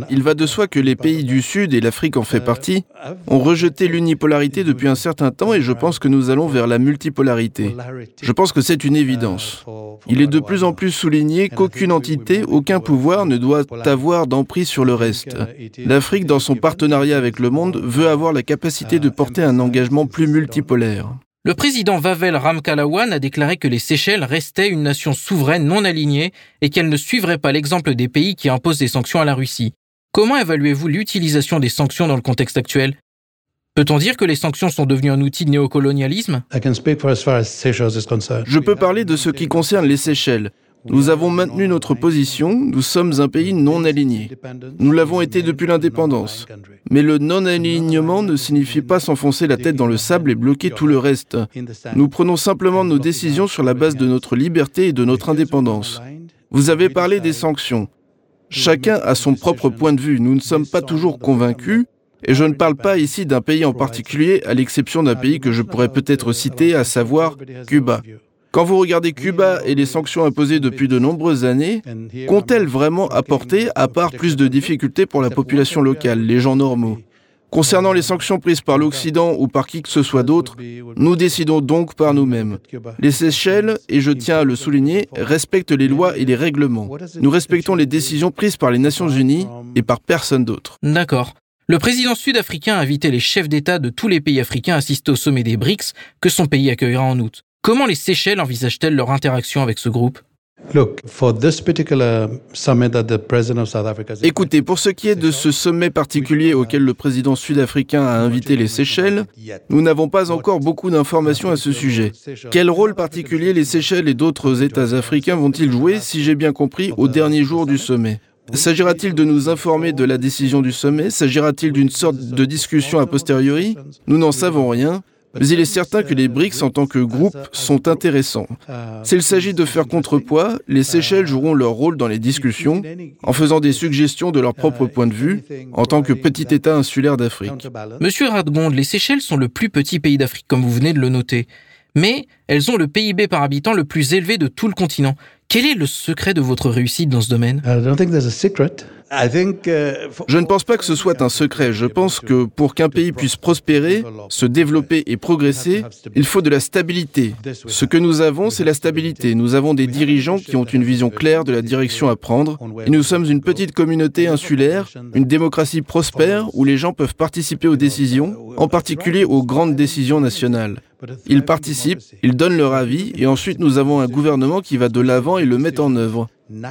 Il va de soi que les pays du Sud, et l'Afrique en fait partie, ont rejeté l'unipolarité depuis un certain temps et je pense que nous allons vers la multipolarité. Je pense que c'est une évidence. Il est de plus en plus souligné qu'aucune entité, aucun pouvoir ne doit avoir d'emprise sur le reste. L'Afrique, dans son partenariat avec le monde, veut avoir la capacité de porter un engagement plus multipolaire. Le président Vavel Ramkalawan a déclaré que les Seychelles restaient une nation souveraine non alignée et qu'elle ne suivrait pas l'exemple des pays qui imposent des sanctions à la Russie. Comment évaluez-vous l'utilisation des sanctions dans le contexte actuel? Peut-on dire que les sanctions sont devenues un outil de néocolonialisme? Je peux parler de ce qui concerne les Seychelles. Nous avons maintenu notre position, nous sommes un pays non aligné. Nous l'avons été depuis l'indépendance. Mais le non-alignement ne signifie pas s'enfoncer la tête dans le sable et bloquer tout le reste. Nous prenons simplement nos décisions sur la base de notre liberté et de notre indépendance. Vous avez parlé des sanctions. Chacun a son propre point de vue. Nous ne sommes pas toujours convaincus. Et je ne parle pas ici d'un pays en particulier, à l'exception d'un pays que je pourrais peut-être citer, à savoir Cuba. Quand vous regardez Cuba et les sanctions imposées depuis de nombreuses années, qu'ont-elles vraiment apporté à part plus de difficultés pour la population locale, les gens normaux? Concernant les sanctions prises par l'Occident ou par qui que ce soit d'autre, nous décidons donc par nous-mêmes. Les Seychelles, et je tiens à le souligner, respectent les lois et les règlements. Nous respectons les décisions prises par les Nations Unies et par personne d'autre. D'accord. Le président sud-africain a invité les chefs d'État de tous les pays africains à assister au sommet des BRICS que son pays accueillera en août. Comment les Seychelles envisagent-elles leur interaction avec ce groupe? Écoutez, pour ce qui est de ce sommet particulier auquel le président sud-africain a invité les Seychelles, nous n'avons pas encore beaucoup d'informations à ce sujet. Quel rôle particulier les Seychelles et d'autres États africains vont-ils jouer, si j'ai bien compris, au dernier jour du sommet? S'agira-t-il de nous informer de la décision du sommet? S'agira-t-il d'une sorte de discussion a posteriori? Nous n'en savons rien. Mais il est certain que les BRICS en tant que groupe sont intéressants. S'il s'agit de faire contrepoids, les Seychelles joueront leur rôle dans les discussions en faisant des suggestions de leur propre point de vue en tant que petit État insulaire d'Afrique. Monsieur Radgonde, les Seychelles sont le plus petit pays d'Afrique, comme vous venez de le noter. Mais elles ont le PIB par habitant le plus élevé de tout le continent. Quel est le secret de votre réussite dans ce domaine? Uh, Je ne pense pas que ce soit un secret. Je pense que pour qu'un pays puisse prospérer, se développer et progresser, il faut de la stabilité. Ce que nous avons, c'est la stabilité. Nous avons des dirigeants qui ont une vision claire de la direction à prendre. Et nous sommes une petite communauté insulaire, une démocratie prospère où les gens peuvent participer aux décisions, en particulier aux grandes décisions nationales. Ils participent, ils donnent leur avis, et ensuite nous avons un gouvernement qui va de l'avant et le met en œuvre.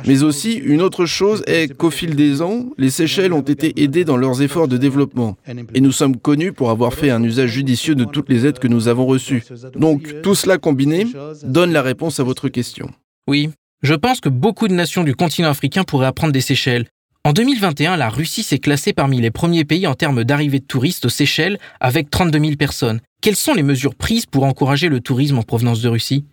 Mais aussi, une autre chose est qu'au fil des ans, les Seychelles ont été aidées dans leurs efforts de développement. Et nous sommes connus pour avoir fait un usage judicieux de toutes les aides que nous avons reçues. Donc, tout cela combiné donne la réponse à votre question. Oui, je pense que beaucoup de nations du continent africain pourraient apprendre des Seychelles. En 2021, la Russie s'est classée parmi les premiers pays en termes d'arrivée de touristes aux Seychelles avec 32 000 personnes. Quelles sont les mesures prises pour encourager le tourisme en provenance de Russie?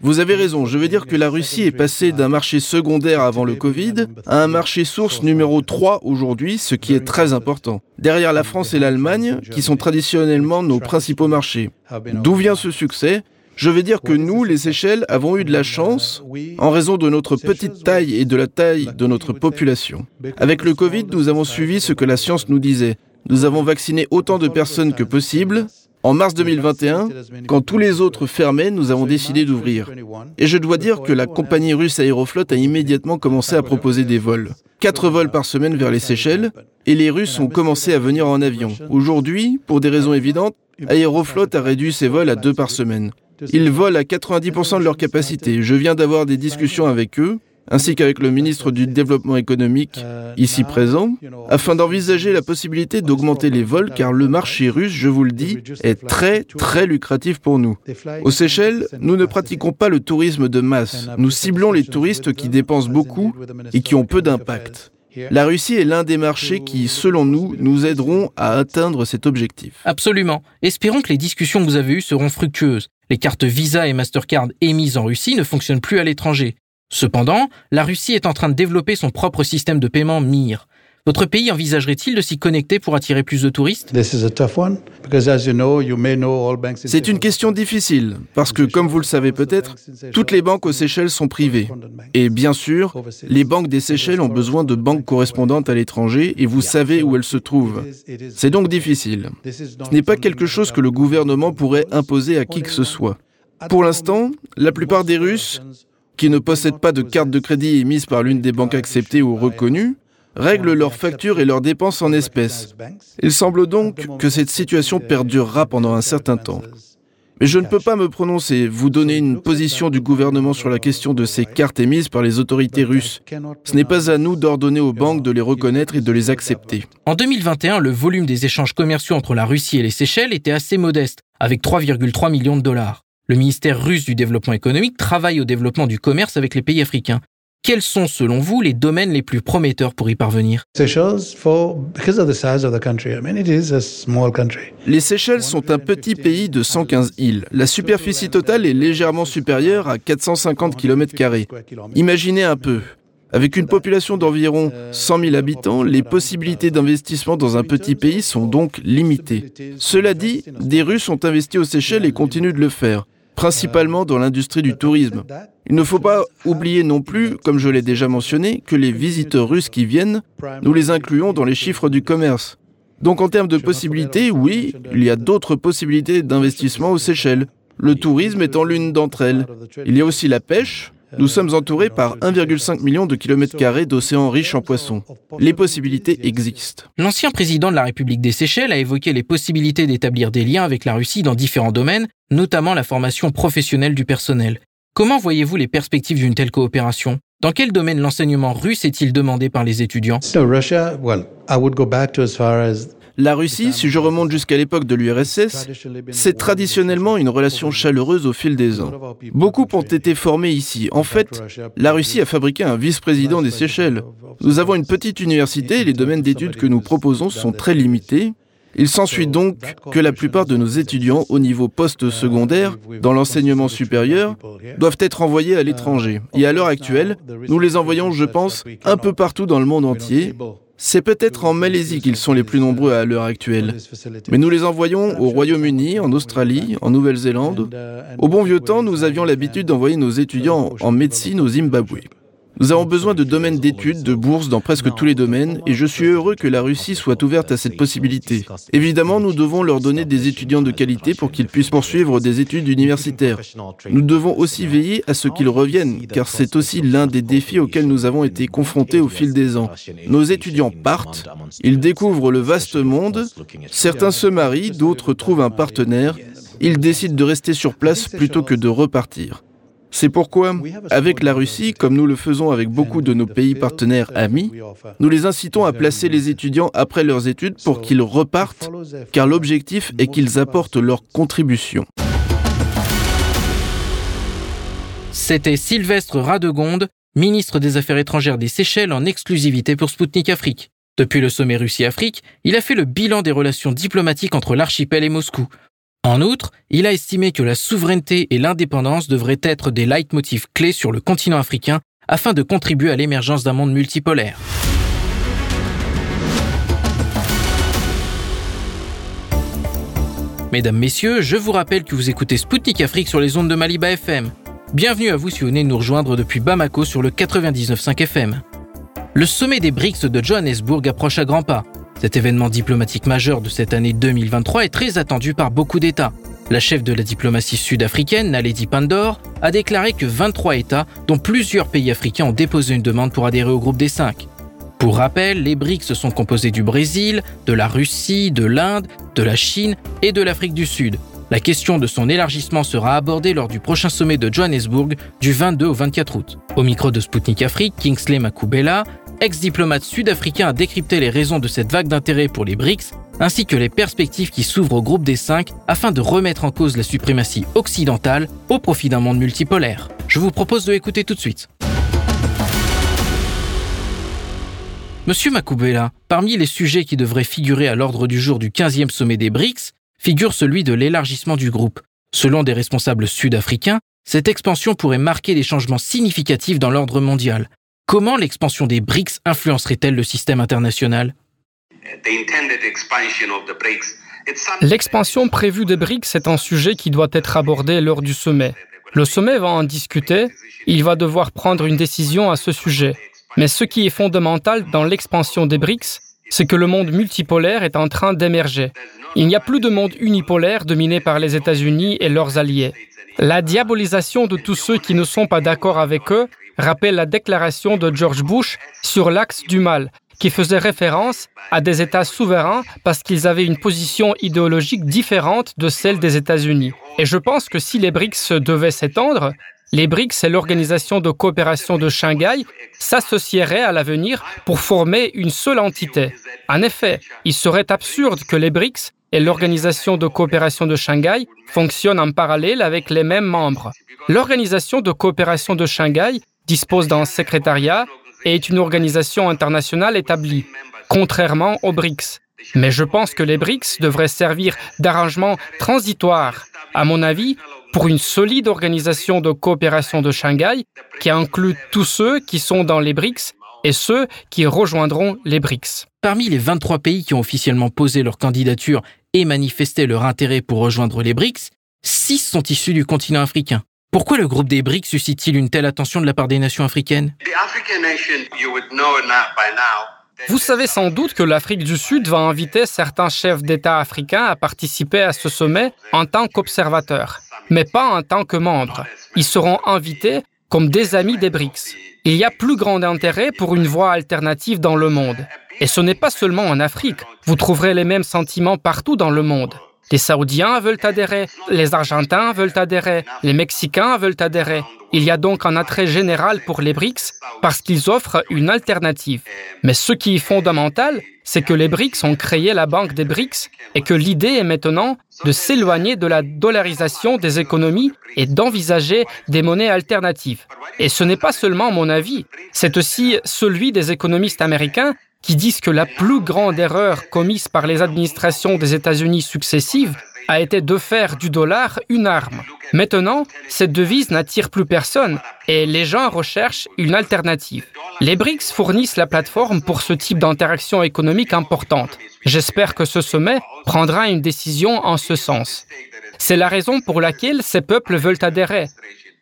Vous avez raison, je veux dire que la Russie est passée d'un marché secondaire avant le Covid à un marché source numéro 3 aujourd'hui, ce qui est très important. Derrière la France et l'Allemagne, qui sont traditionnellement nos principaux marchés. D'où vient ce succès? Je veux dire que nous, les Seychelles, avons eu de la chance en raison de notre petite taille et de la taille de notre population. Avec le Covid, nous avons suivi ce que la science nous disait. Nous avons vacciné autant de personnes que possible. En mars 2021, quand tous les autres fermaient, nous avons décidé d'ouvrir. Et je dois dire que la compagnie russe Aeroflot a immédiatement commencé à proposer des vols. Quatre vols par semaine vers les Seychelles, et les Russes ont commencé à venir en avion. Aujourd'hui, pour des raisons évidentes, Aeroflot a réduit ses vols à deux par semaine. Ils volent à 90% de leur capacité. Je viens d'avoir des discussions avec eux, ainsi qu'avec le ministre du Développement économique, ici présent, afin d'envisager la possibilité d'augmenter les vols, car le marché russe, je vous le dis, est très, très lucratif pour nous. Aux Seychelles, nous ne pratiquons pas le tourisme de masse. Nous ciblons les touristes qui dépensent beaucoup et qui ont peu d'impact. La Russie est l'un des marchés qui, selon nous, nous aideront à atteindre cet objectif. Absolument. Espérons que les discussions que vous avez eues seront fructueuses. Les cartes Visa et Mastercard émises en Russie ne fonctionnent plus à l'étranger. Cependant, la Russie est en train de développer son propre système de paiement MIR. Votre pays envisagerait-il de s'y connecter pour attirer plus de touristes? C'est une question difficile, parce que, comme vous le savez peut-être, toutes les banques aux Seychelles sont privées. Et bien sûr, les banques des Seychelles ont besoin de banques correspondantes à l'étranger, et vous savez où elles se trouvent. C'est donc difficile. Ce n'est pas quelque chose que le gouvernement pourrait imposer à qui que ce soit. Pour l'instant, la plupart des Russes, qui ne possèdent pas de carte de crédit émise par l'une des banques acceptées ou reconnues, règlent leurs factures et leurs dépenses en espèces. Il semble donc que cette situation perdurera pendant un certain temps. Mais je ne peux pas me prononcer, vous donner une position du gouvernement sur la question de ces cartes émises par les autorités russes. Ce n'est pas à nous d'ordonner aux banques de les reconnaître et de les accepter. En 2021, le volume des échanges commerciaux entre la Russie et les Seychelles était assez modeste, avec 3,3 millions de dollars. Le ministère russe du développement économique travaille au développement du commerce avec les pays africains. Quels sont, selon vous, les domaines les plus prometteurs pour y parvenir? Les Seychelles sont un petit pays de 115 îles. La superficie totale est légèrement supérieure à 450 km. Imaginez un peu. Avec une population d'environ 100 000 habitants, les possibilités d'investissement dans un petit pays sont donc limitées. Cela dit, des Russes ont investi aux Seychelles et continuent de le faire principalement dans l'industrie du tourisme. Il ne faut pas oublier non plus, comme je l'ai déjà mentionné, que les visiteurs russes qui viennent, nous les incluons dans les chiffres du commerce. Donc en termes de possibilités, oui, il y a d'autres possibilités d'investissement aux Seychelles, le tourisme étant l'une d'entre elles. Il y a aussi la pêche, nous sommes entourés par 1,5 million de kilomètres carrés d'océans riches en poissons. Les possibilités existent. L'ancien président de la République des Seychelles a évoqué les possibilités d'établir des liens avec la Russie dans différents domaines, notamment la formation professionnelle du personnel. Comment voyez-vous les perspectives d'une telle coopération? Dans quel domaine l'enseignement russe est-il demandé par les étudiants? La Russie, si je remonte jusqu'à l'époque de l'URSS, c'est traditionnellement une relation chaleureuse au fil des ans. Beaucoup ont été formés ici. En fait, la Russie a fabriqué un vice-président des Seychelles. Nous avons une petite université et les domaines d'études que nous proposons sont très limités. Il s'ensuit donc que la plupart de nos étudiants au niveau post-secondaire, dans l'enseignement supérieur, doivent être envoyés à l'étranger. Et à l'heure actuelle, nous les envoyons, je pense, un peu partout dans le monde entier, c'est peut-être en Malaisie qu'ils sont les plus nombreux à l'heure actuelle. Mais nous les envoyons au Royaume-Uni, en Australie, en Nouvelle-Zélande. Au bon vieux temps, nous avions l'habitude d'envoyer nos étudiants en médecine au Zimbabwe. Nous avons besoin de domaines d'études, de bourses dans presque tous les domaines, et je suis heureux que la Russie soit ouverte à cette possibilité. Évidemment, nous devons leur donner des étudiants de qualité pour qu'ils puissent poursuivre des études universitaires. Nous devons aussi veiller à ce qu'ils reviennent, car c'est aussi l'un des défis auxquels nous avons été confrontés au fil des ans. Nos étudiants partent, ils découvrent le vaste monde, certains se marient, d'autres trouvent un partenaire, ils décident de rester sur place plutôt que de repartir. C'est pourquoi, avec la Russie, comme nous le faisons avec beaucoup de nos pays partenaires amis, nous les incitons à placer les étudiants après leurs études pour qu'ils repartent, car l'objectif est qu'ils apportent leur contribution. C'était Sylvestre Radegonde, ministre des Affaires étrangères des Seychelles en exclusivité pour Sputnik Afrique. Depuis le sommet Russie-Afrique, il a fait le bilan des relations diplomatiques entre l'archipel et Moscou, en outre, il a estimé que la souveraineté et l'indépendance devraient être des leitmotifs clés sur le continent africain afin de contribuer à l'émergence d'un monde multipolaire. Mesdames, Messieurs, je vous rappelle que vous écoutez Spoutnik Afrique sur les ondes de Maliba FM. Bienvenue à vous si vous venez nous rejoindre depuis Bamako sur le 99.5 FM. Le sommet des BRICS de Johannesburg approche à grands pas. Cet événement diplomatique majeur de cette année 2023 est très attendu par beaucoup d'États. La chef de la diplomatie sud-africaine, Naledi Pandor, a déclaré que 23 États, dont plusieurs pays africains, ont déposé une demande pour adhérer au groupe des 5. Pour rappel, les BRICS sont composés du Brésil, de la Russie, de l'Inde, de la Chine et de l'Afrique du Sud. La question de son élargissement sera abordée lors du prochain sommet de Johannesburg du 22 au 24 août. Au micro de Sputnik Afrique, Kingsley Makubela, ex-diplomate sud-africain a décrypté les raisons de cette vague d'intérêt pour les BRICS, ainsi que les perspectives qui s'ouvrent au groupe des cinq afin de remettre en cause la suprématie occidentale au profit d'un monde multipolaire. Je vous propose de l'écouter tout de suite. Monsieur Makubela, parmi les sujets qui devraient figurer à l'ordre du jour du 15e sommet des BRICS, figure celui de l'élargissement du groupe. Selon des responsables sud-africains, cette expansion pourrait marquer des changements significatifs dans l'ordre mondial, Comment l'expansion des BRICS influencerait-elle le système international? L'expansion prévue des BRICS est un sujet qui doit être abordé lors du sommet. Le sommet va en discuter, il va devoir prendre une décision à ce sujet. Mais ce qui est fondamental dans l'expansion des BRICS, c'est que le monde multipolaire est en train d'émerger. Il n'y a plus de monde unipolaire dominé par les États-Unis et leurs alliés. La diabolisation de tous ceux qui ne sont pas d'accord avec eux rappelle la déclaration de George Bush sur l'axe du mal, qui faisait référence à des États souverains parce qu'ils avaient une position idéologique différente de celle des États-Unis. Et je pense que si les BRICS devaient s'étendre, les BRICS et l'Organisation de coopération de Shanghai s'associeraient à l'avenir pour former une seule entité. En effet, il serait absurde que les BRICS et l'Organisation de coopération de Shanghai fonctionnent en parallèle avec les mêmes membres. L'Organisation de coopération de Shanghai dispose d'un secrétariat et est une organisation internationale établie, contrairement aux BRICS. Mais je pense que les BRICS devraient servir d'arrangement transitoire, à mon avis, pour une solide organisation de coopération de Shanghai qui inclut tous ceux qui sont dans les BRICS et ceux qui rejoindront les BRICS. Parmi les 23 pays qui ont officiellement posé leur candidature et manifesté leur intérêt pour rejoindre les BRICS, 6 sont issus du continent africain. Pourquoi le groupe des BRICS suscite-t-il une telle attention de la part des nations africaines? Vous savez sans doute que l'Afrique du Sud va inviter certains chefs d'État africains à participer à ce sommet en tant qu'observateurs, mais pas en tant que membres. Ils seront invités comme des amis des BRICS. Il y a plus grand intérêt pour une voie alternative dans le monde. Et ce n'est pas seulement en Afrique. Vous trouverez les mêmes sentiments partout dans le monde. Les Saoudiens veulent adhérer, les Argentins veulent adhérer, les Mexicains veulent adhérer. Il y a donc un attrait général pour les BRICS parce qu'ils offrent une alternative. Mais ce qui est fondamental, c'est que les BRICS ont créé la Banque des BRICS et que l'idée est maintenant de s'éloigner de la dollarisation des économies et d'envisager des monnaies alternatives. Et ce n'est pas seulement mon avis, c'est aussi celui des économistes américains qui disent que la plus grande erreur commise par les administrations des États-Unis successives a été de faire du dollar une arme. Maintenant, cette devise n'attire plus personne et les gens recherchent une alternative. Les BRICS fournissent la plateforme pour ce type d'interaction économique importante. J'espère que ce sommet prendra une décision en ce sens. C'est la raison pour laquelle ces peuples veulent adhérer.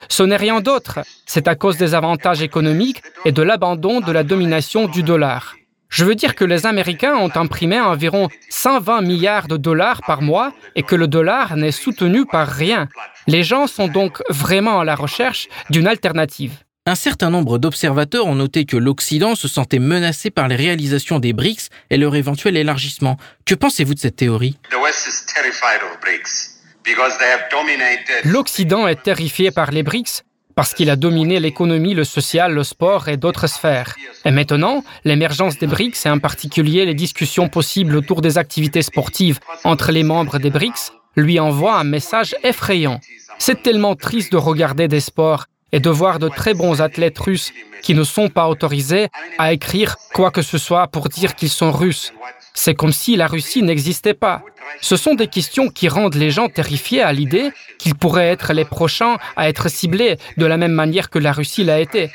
Ce n'est rien d'autre, c'est à cause des avantages économiques et de l'abandon de la domination du dollar. Je veux dire que les Américains ont imprimé environ 120 milliards de dollars par mois et que le dollar n'est soutenu par rien. Les gens sont donc vraiment à la recherche d'une alternative. Un certain nombre d'observateurs ont noté que l'Occident se sentait menacé par les réalisations des BRICS et leur éventuel élargissement. Que pensez-vous de cette théorie? L'Occident est terrifié par les BRICS parce qu'il a dominé l'économie, le social, le sport et d'autres sphères. Et maintenant, l'émergence des BRICS et en particulier les discussions possibles autour des activités sportives entre les membres des BRICS lui envoient un message effrayant. C'est tellement triste de regarder des sports et de voir de très bons athlètes russes qui ne sont pas autorisés à écrire quoi que ce soit pour dire qu'ils sont russes. C'est comme si la Russie n'existait pas. Ce sont des questions qui rendent les gens terrifiés à l'idée qu'ils pourraient être les prochains à être ciblés de la même manière que la Russie l'a été.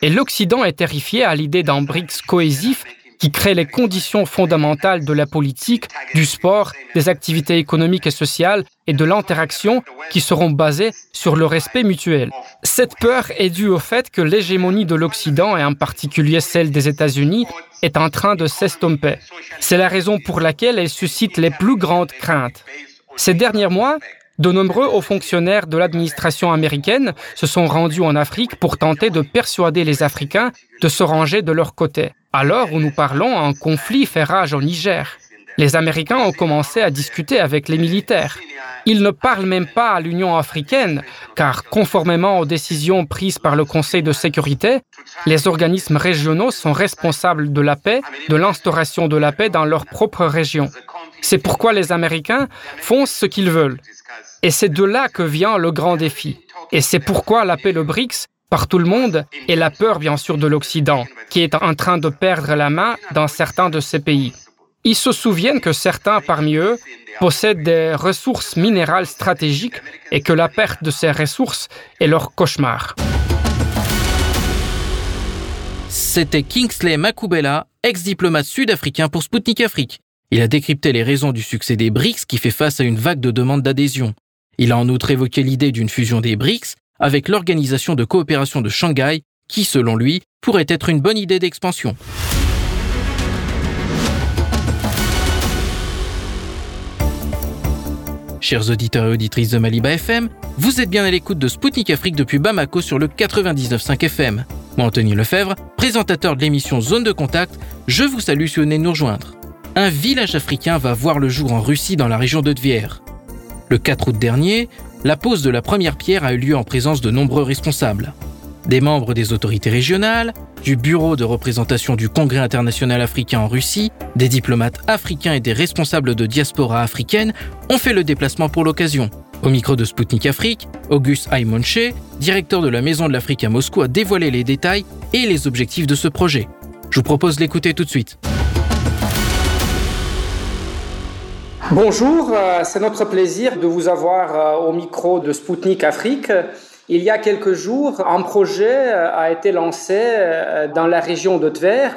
Et l'Occident est terrifié à l'idée d'un BRICS cohésif qui crée les conditions fondamentales de la politique, du sport, des activités économiques et sociales et de l'interaction qui seront basées sur le respect mutuel. Cette peur est due au fait que l'hégémonie de l'Occident, et en particulier celle des États-Unis, est en train de s'estomper. C'est la raison pour laquelle elle suscite les plus grandes craintes. Ces derniers mois, de nombreux hauts fonctionnaires de l'administration américaine se sont rendus en Afrique pour tenter de persuader les Africains de se ranger de leur côté. Alors où nous parlons, un conflit fait rage au Niger. Les Américains ont commencé à discuter avec les militaires. Ils ne parlent même pas à l'Union africaine, car conformément aux décisions prises par le Conseil de sécurité, les organismes régionaux sont responsables de la paix, de l'instauration de la paix dans leur propre région. C'est pourquoi les Américains font ce qu'ils veulent. Et c'est de là que vient le grand défi. Et c'est pourquoi l'appel aux BRICS par tout le monde et la peur bien sûr de l'Occident, qui est en train de perdre la main dans certains de ces pays. Ils se souviennent que certains parmi eux possèdent des ressources minérales stratégiques et que la perte de ces ressources est leur cauchemar. C'était Kingsley Makubela, ex-diplomate sud-africain pour Sputnik Afrique. Il a décrypté les raisons du succès des BRICS qui fait face à une vague de demandes d'adhésion. Il a en outre évoqué l'idée d'une fusion des BRICS avec l'Organisation de coopération de Shanghai, qui, selon lui, pourrait être une bonne idée d'expansion. Chers auditeurs et auditrices de Maliba FM, vous êtes bien à l'écoute de Spoutnik Afrique depuis Bamako sur le 99.5 FM. Moi, Anthony Lefebvre, présentateur de l'émission Zone de Contact, je vous salue si vous venez nous rejoindre. Un village africain va voir le jour en Russie dans la région de Tver. Le 4 août dernier, la pose de la première pierre a eu lieu en présence de nombreux responsables. Des membres des autorités régionales, du Bureau de représentation du Congrès international africain en Russie, des diplomates africains et des responsables de diaspora africaine ont fait le déplacement pour l'occasion. Au micro de Sputnik Afrique, Auguste Aymonche, directeur de la Maison de l'Afrique à Moscou, a dévoilé les détails et les objectifs de ce projet. Je vous propose l'écouter tout de suite. Bonjour, euh, c'est notre plaisir de vous avoir euh, au micro de Spoutnik Afrique. Il y a quelques jours, un projet euh, a été lancé dans la région de Tver,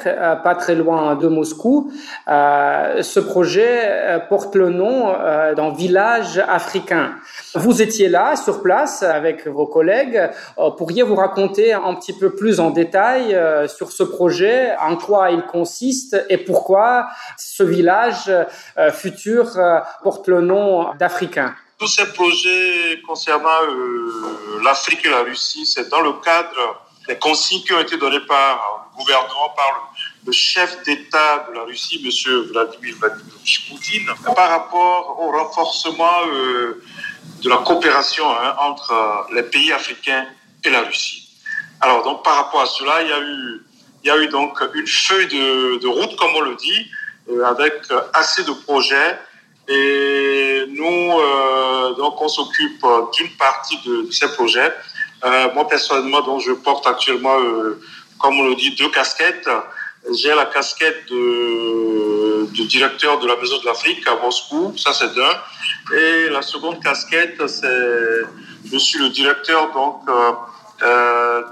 pas très loin de Moscou. Ce projet porte le nom d'un village africain. Vous étiez là, sur place, avec vos collègues. Pourriez vous raconter un petit peu plus en détail sur ce projet, en quoi il consiste et pourquoi ce village futur porte le nom d'Africain? Tous ces projets concernant euh, l'Afrique et la Russie, c'est dans le cadre des consignes qui ont été données par le gouvernement, par le chef d'État de la Russie, M. Vladimir Vladimirovich Poutine, par rapport au renforcement euh, de la coopération hein, entre les pays africains et la Russie. Alors, donc, par rapport à cela, il y a eu, il y a eu donc une feuille de, route, comme on le dit, euh, avec assez de projets. Et nous, euh, donc, on s'occupe d'une partie de, ces projets. Euh, moi, personnellement, donc, je porte actuellement, euh, comme on le dit, deux casquettes. J'ai la casquette de, de, directeur de la Maison de l'Afrique à Moscou, ça c'est d'un. Et la seconde casquette, c'est je suis le directeur donc euh,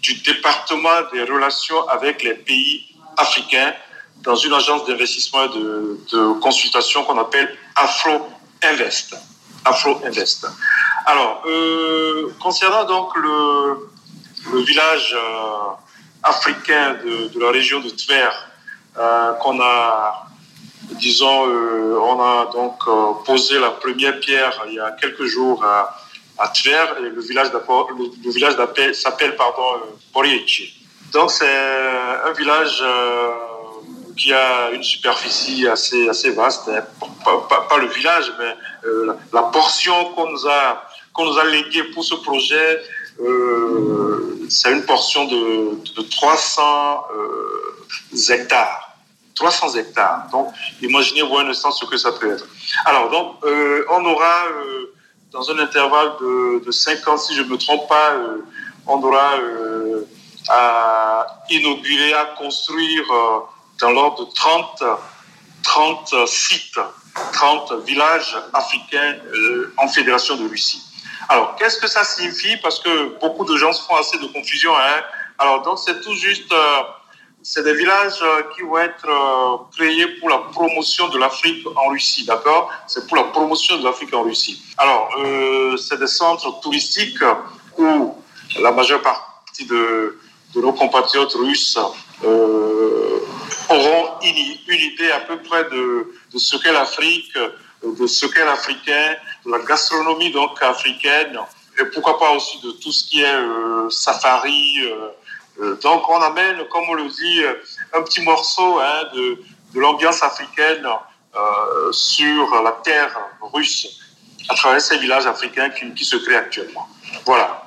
du département des relations avec les pays africains dans une agence d'investissement et de, consultation qu'on appelle Afro Invest. Afro Invest. Alors, euh, concernant donc le, village euh, africain de, la région de Tver, euh, qu'on a, disons, on a donc posé la première pierre il y a quelques jours à, Tver, et le village le, le village s'appelle pardon Borieci. Donc c'est un village qui a une superficie assez, assez vaste, hein. pas, le village, mais euh, la, portion qu'on nous a nous a léguée pour ce projet, euh, c'est une portion de, de 300 euh, hectares. 300 hectares. Donc, imaginez-vous un instant ce que ça peut être. Alors, donc, on aura, dans un intervalle de, de 5 ans, si je ne me trompe pas, on aura à inaugurer, à construire dans l'ordre de 30, 30 sites, 30 villages africains euh, en fédération de Russie. Alors, qu'est-ce que ça signifie? Parce que beaucoup de gens se font assez de confusion. Hein Alors, donc, c'est tout juste, euh, c'est des villages qui vont être euh, créés pour la promotion de l'Afrique en Russie, d'accord? C'est pour la promotion de l'Afrique en Russie. Alors, euh, c'est des centres touristiques où la majeure partie de, de nos compatriotes russes euh, auront une, idée à peu près de, ce qu'est l'Afrique, de ce qu'est l'Africain, de la gastronomie donc africaine, et pourquoi pas aussi de tout ce qui est euh, safari. Euh, donc on amène, comme on le dit, un petit morceau hein, de, de l'ambiance africaine euh, sur la terre russe à travers ces villages africains qui, qui se créent actuellement. Voilà.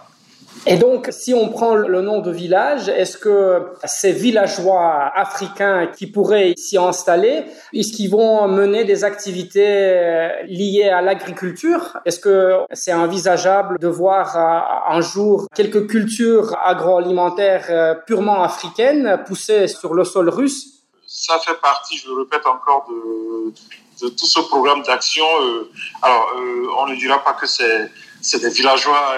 Et donc, si on prend le nom de village, est-ce que ces villageois africains qui pourraient s'y installer, est-ce qu'ils vont mener des activités liées à l'agriculture? Est-ce que c'est envisageable de voir un jour quelques cultures agroalimentaires purement africaines poussées sur le sol russe? Ça fait partie, je le répète encore, de, de tout ce programme d'action. Alors, on ne dira pas que c'est des villageois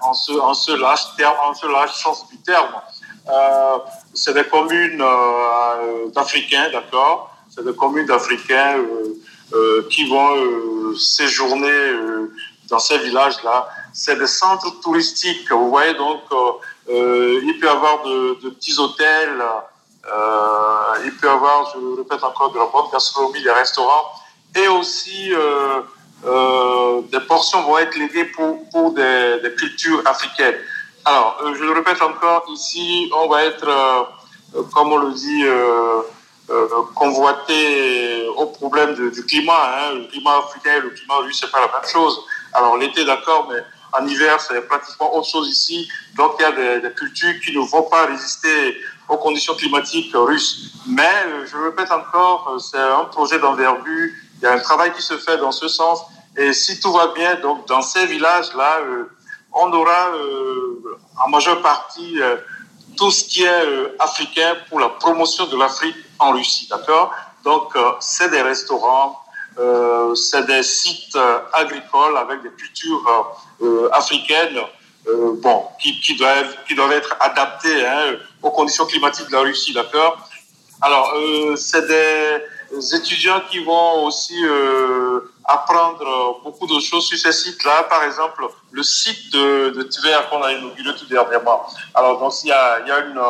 en ce, en ce large terme, en ce large sens du terme. Euh, c'est des communes euh, d'Africains, d'accord C'est des communes d'Africains euh, qui vont séjourner dans ces villages-là. C'est des centres touristiques, vous voyez, donc il peut y avoir de, de petits hôtels, il peut y avoir, je le répète encore, de la bonne gastronomie, des restaurants, et aussi euh, des portions vont être léguées pour, pour des, des cultures africaines. Alors, euh, je le répète encore, ici, on va être, euh, comme on le dit, convoité au problème du climat. Hein. Le climat africain et le climat russe, c'est pas la même chose. Alors, l'été, d'accord, mais en hiver, c'est pratiquement autre chose ici. Donc, il y a des, cultures qui ne vont pas résister aux conditions climatiques russes. Mais, je le répète encore, c'est un projet d'envergure il y a un travail qui se fait dans ce sens. Et si tout va bien, donc dans ces villages-là, euh, on aura euh, en majeure partie euh, tout ce qui est euh, africain pour la promotion de l'Afrique en Russie, d'accord? Donc c'est des restaurants, c'est des sites agricoles avec des cultures africaines, bon, qui, qui, doivent qui doivent être adaptées hein, aux conditions climatiques de la Russie, d'accord? Alors c'est des les étudiants qui vont aussi euh, apprendre beaucoup de choses sur ces sites-là. Par exemple, le site de, de Tver qu'on a inauguré tout dernièrement. Alors, donc, il y a, y a une,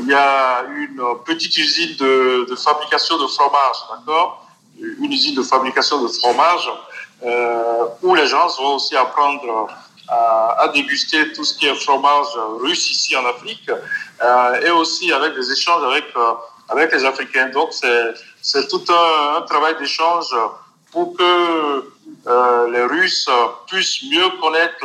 il y a une petite usine de, de fabrication de fromage, d'accord? Une usine de fabrication de fromage euh, où les gens vont aussi apprendre à, à, déguster tout ce qui est fromage russe ici en Afrique euh, et aussi avec des échanges avec avec les Africains. Donc c'est tout un, travail d'échange pour que euh, les Russes puissent mieux connaître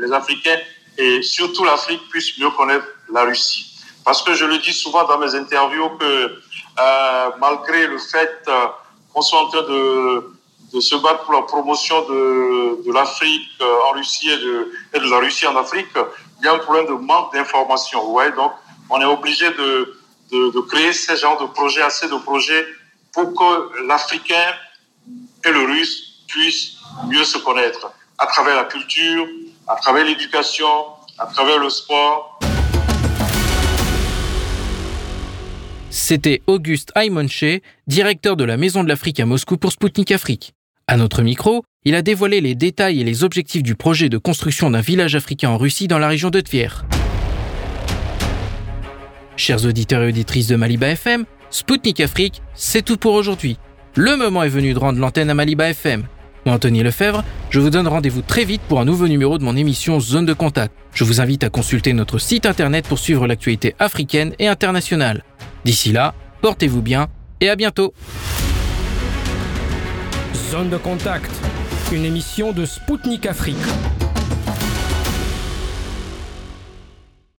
les, Africains et surtout l'Afrique puisse mieux connaître la Russie. Parce que je le dis souvent dans mes interviews que euh, malgré le fait euh, qu'on soit en train de, de, se battre pour la promotion de, de l'Afrique en Russie et de, de, la Russie en Afrique, il y a un problème de manque d'information. Ouais, donc, on est obligé de, de, créer ce genre de projets, assez de projets pour que l'Africain et le Russe puissent mieux se connaître à travers la culture, à travers l'éducation, à travers le sport. C'était Auguste Aymonche, directeur de la Maison de l'Afrique à Moscou pour Spoutnik Afrique. À notre micro, il a dévoilé les détails et les objectifs du projet de construction d'un village africain en Russie dans la région de Tver. Chers auditeurs et auditrices de Maliba FM, Spoutnik Afrique, c'est tout pour aujourd'hui. Le moment est venu de rendre l'antenne à Maliba FM. Moi, Anthony Lefebvre, je vous donne rendez-vous très vite pour un nouveau numéro de mon émission Zone de Contact. Je vous invite à consulter notre site internet pour suivre l'actualité africaine et internationale. D'ici là, portez-vous bien et à bientôt. Zone de contact, une émission de Spoutnik Afrique.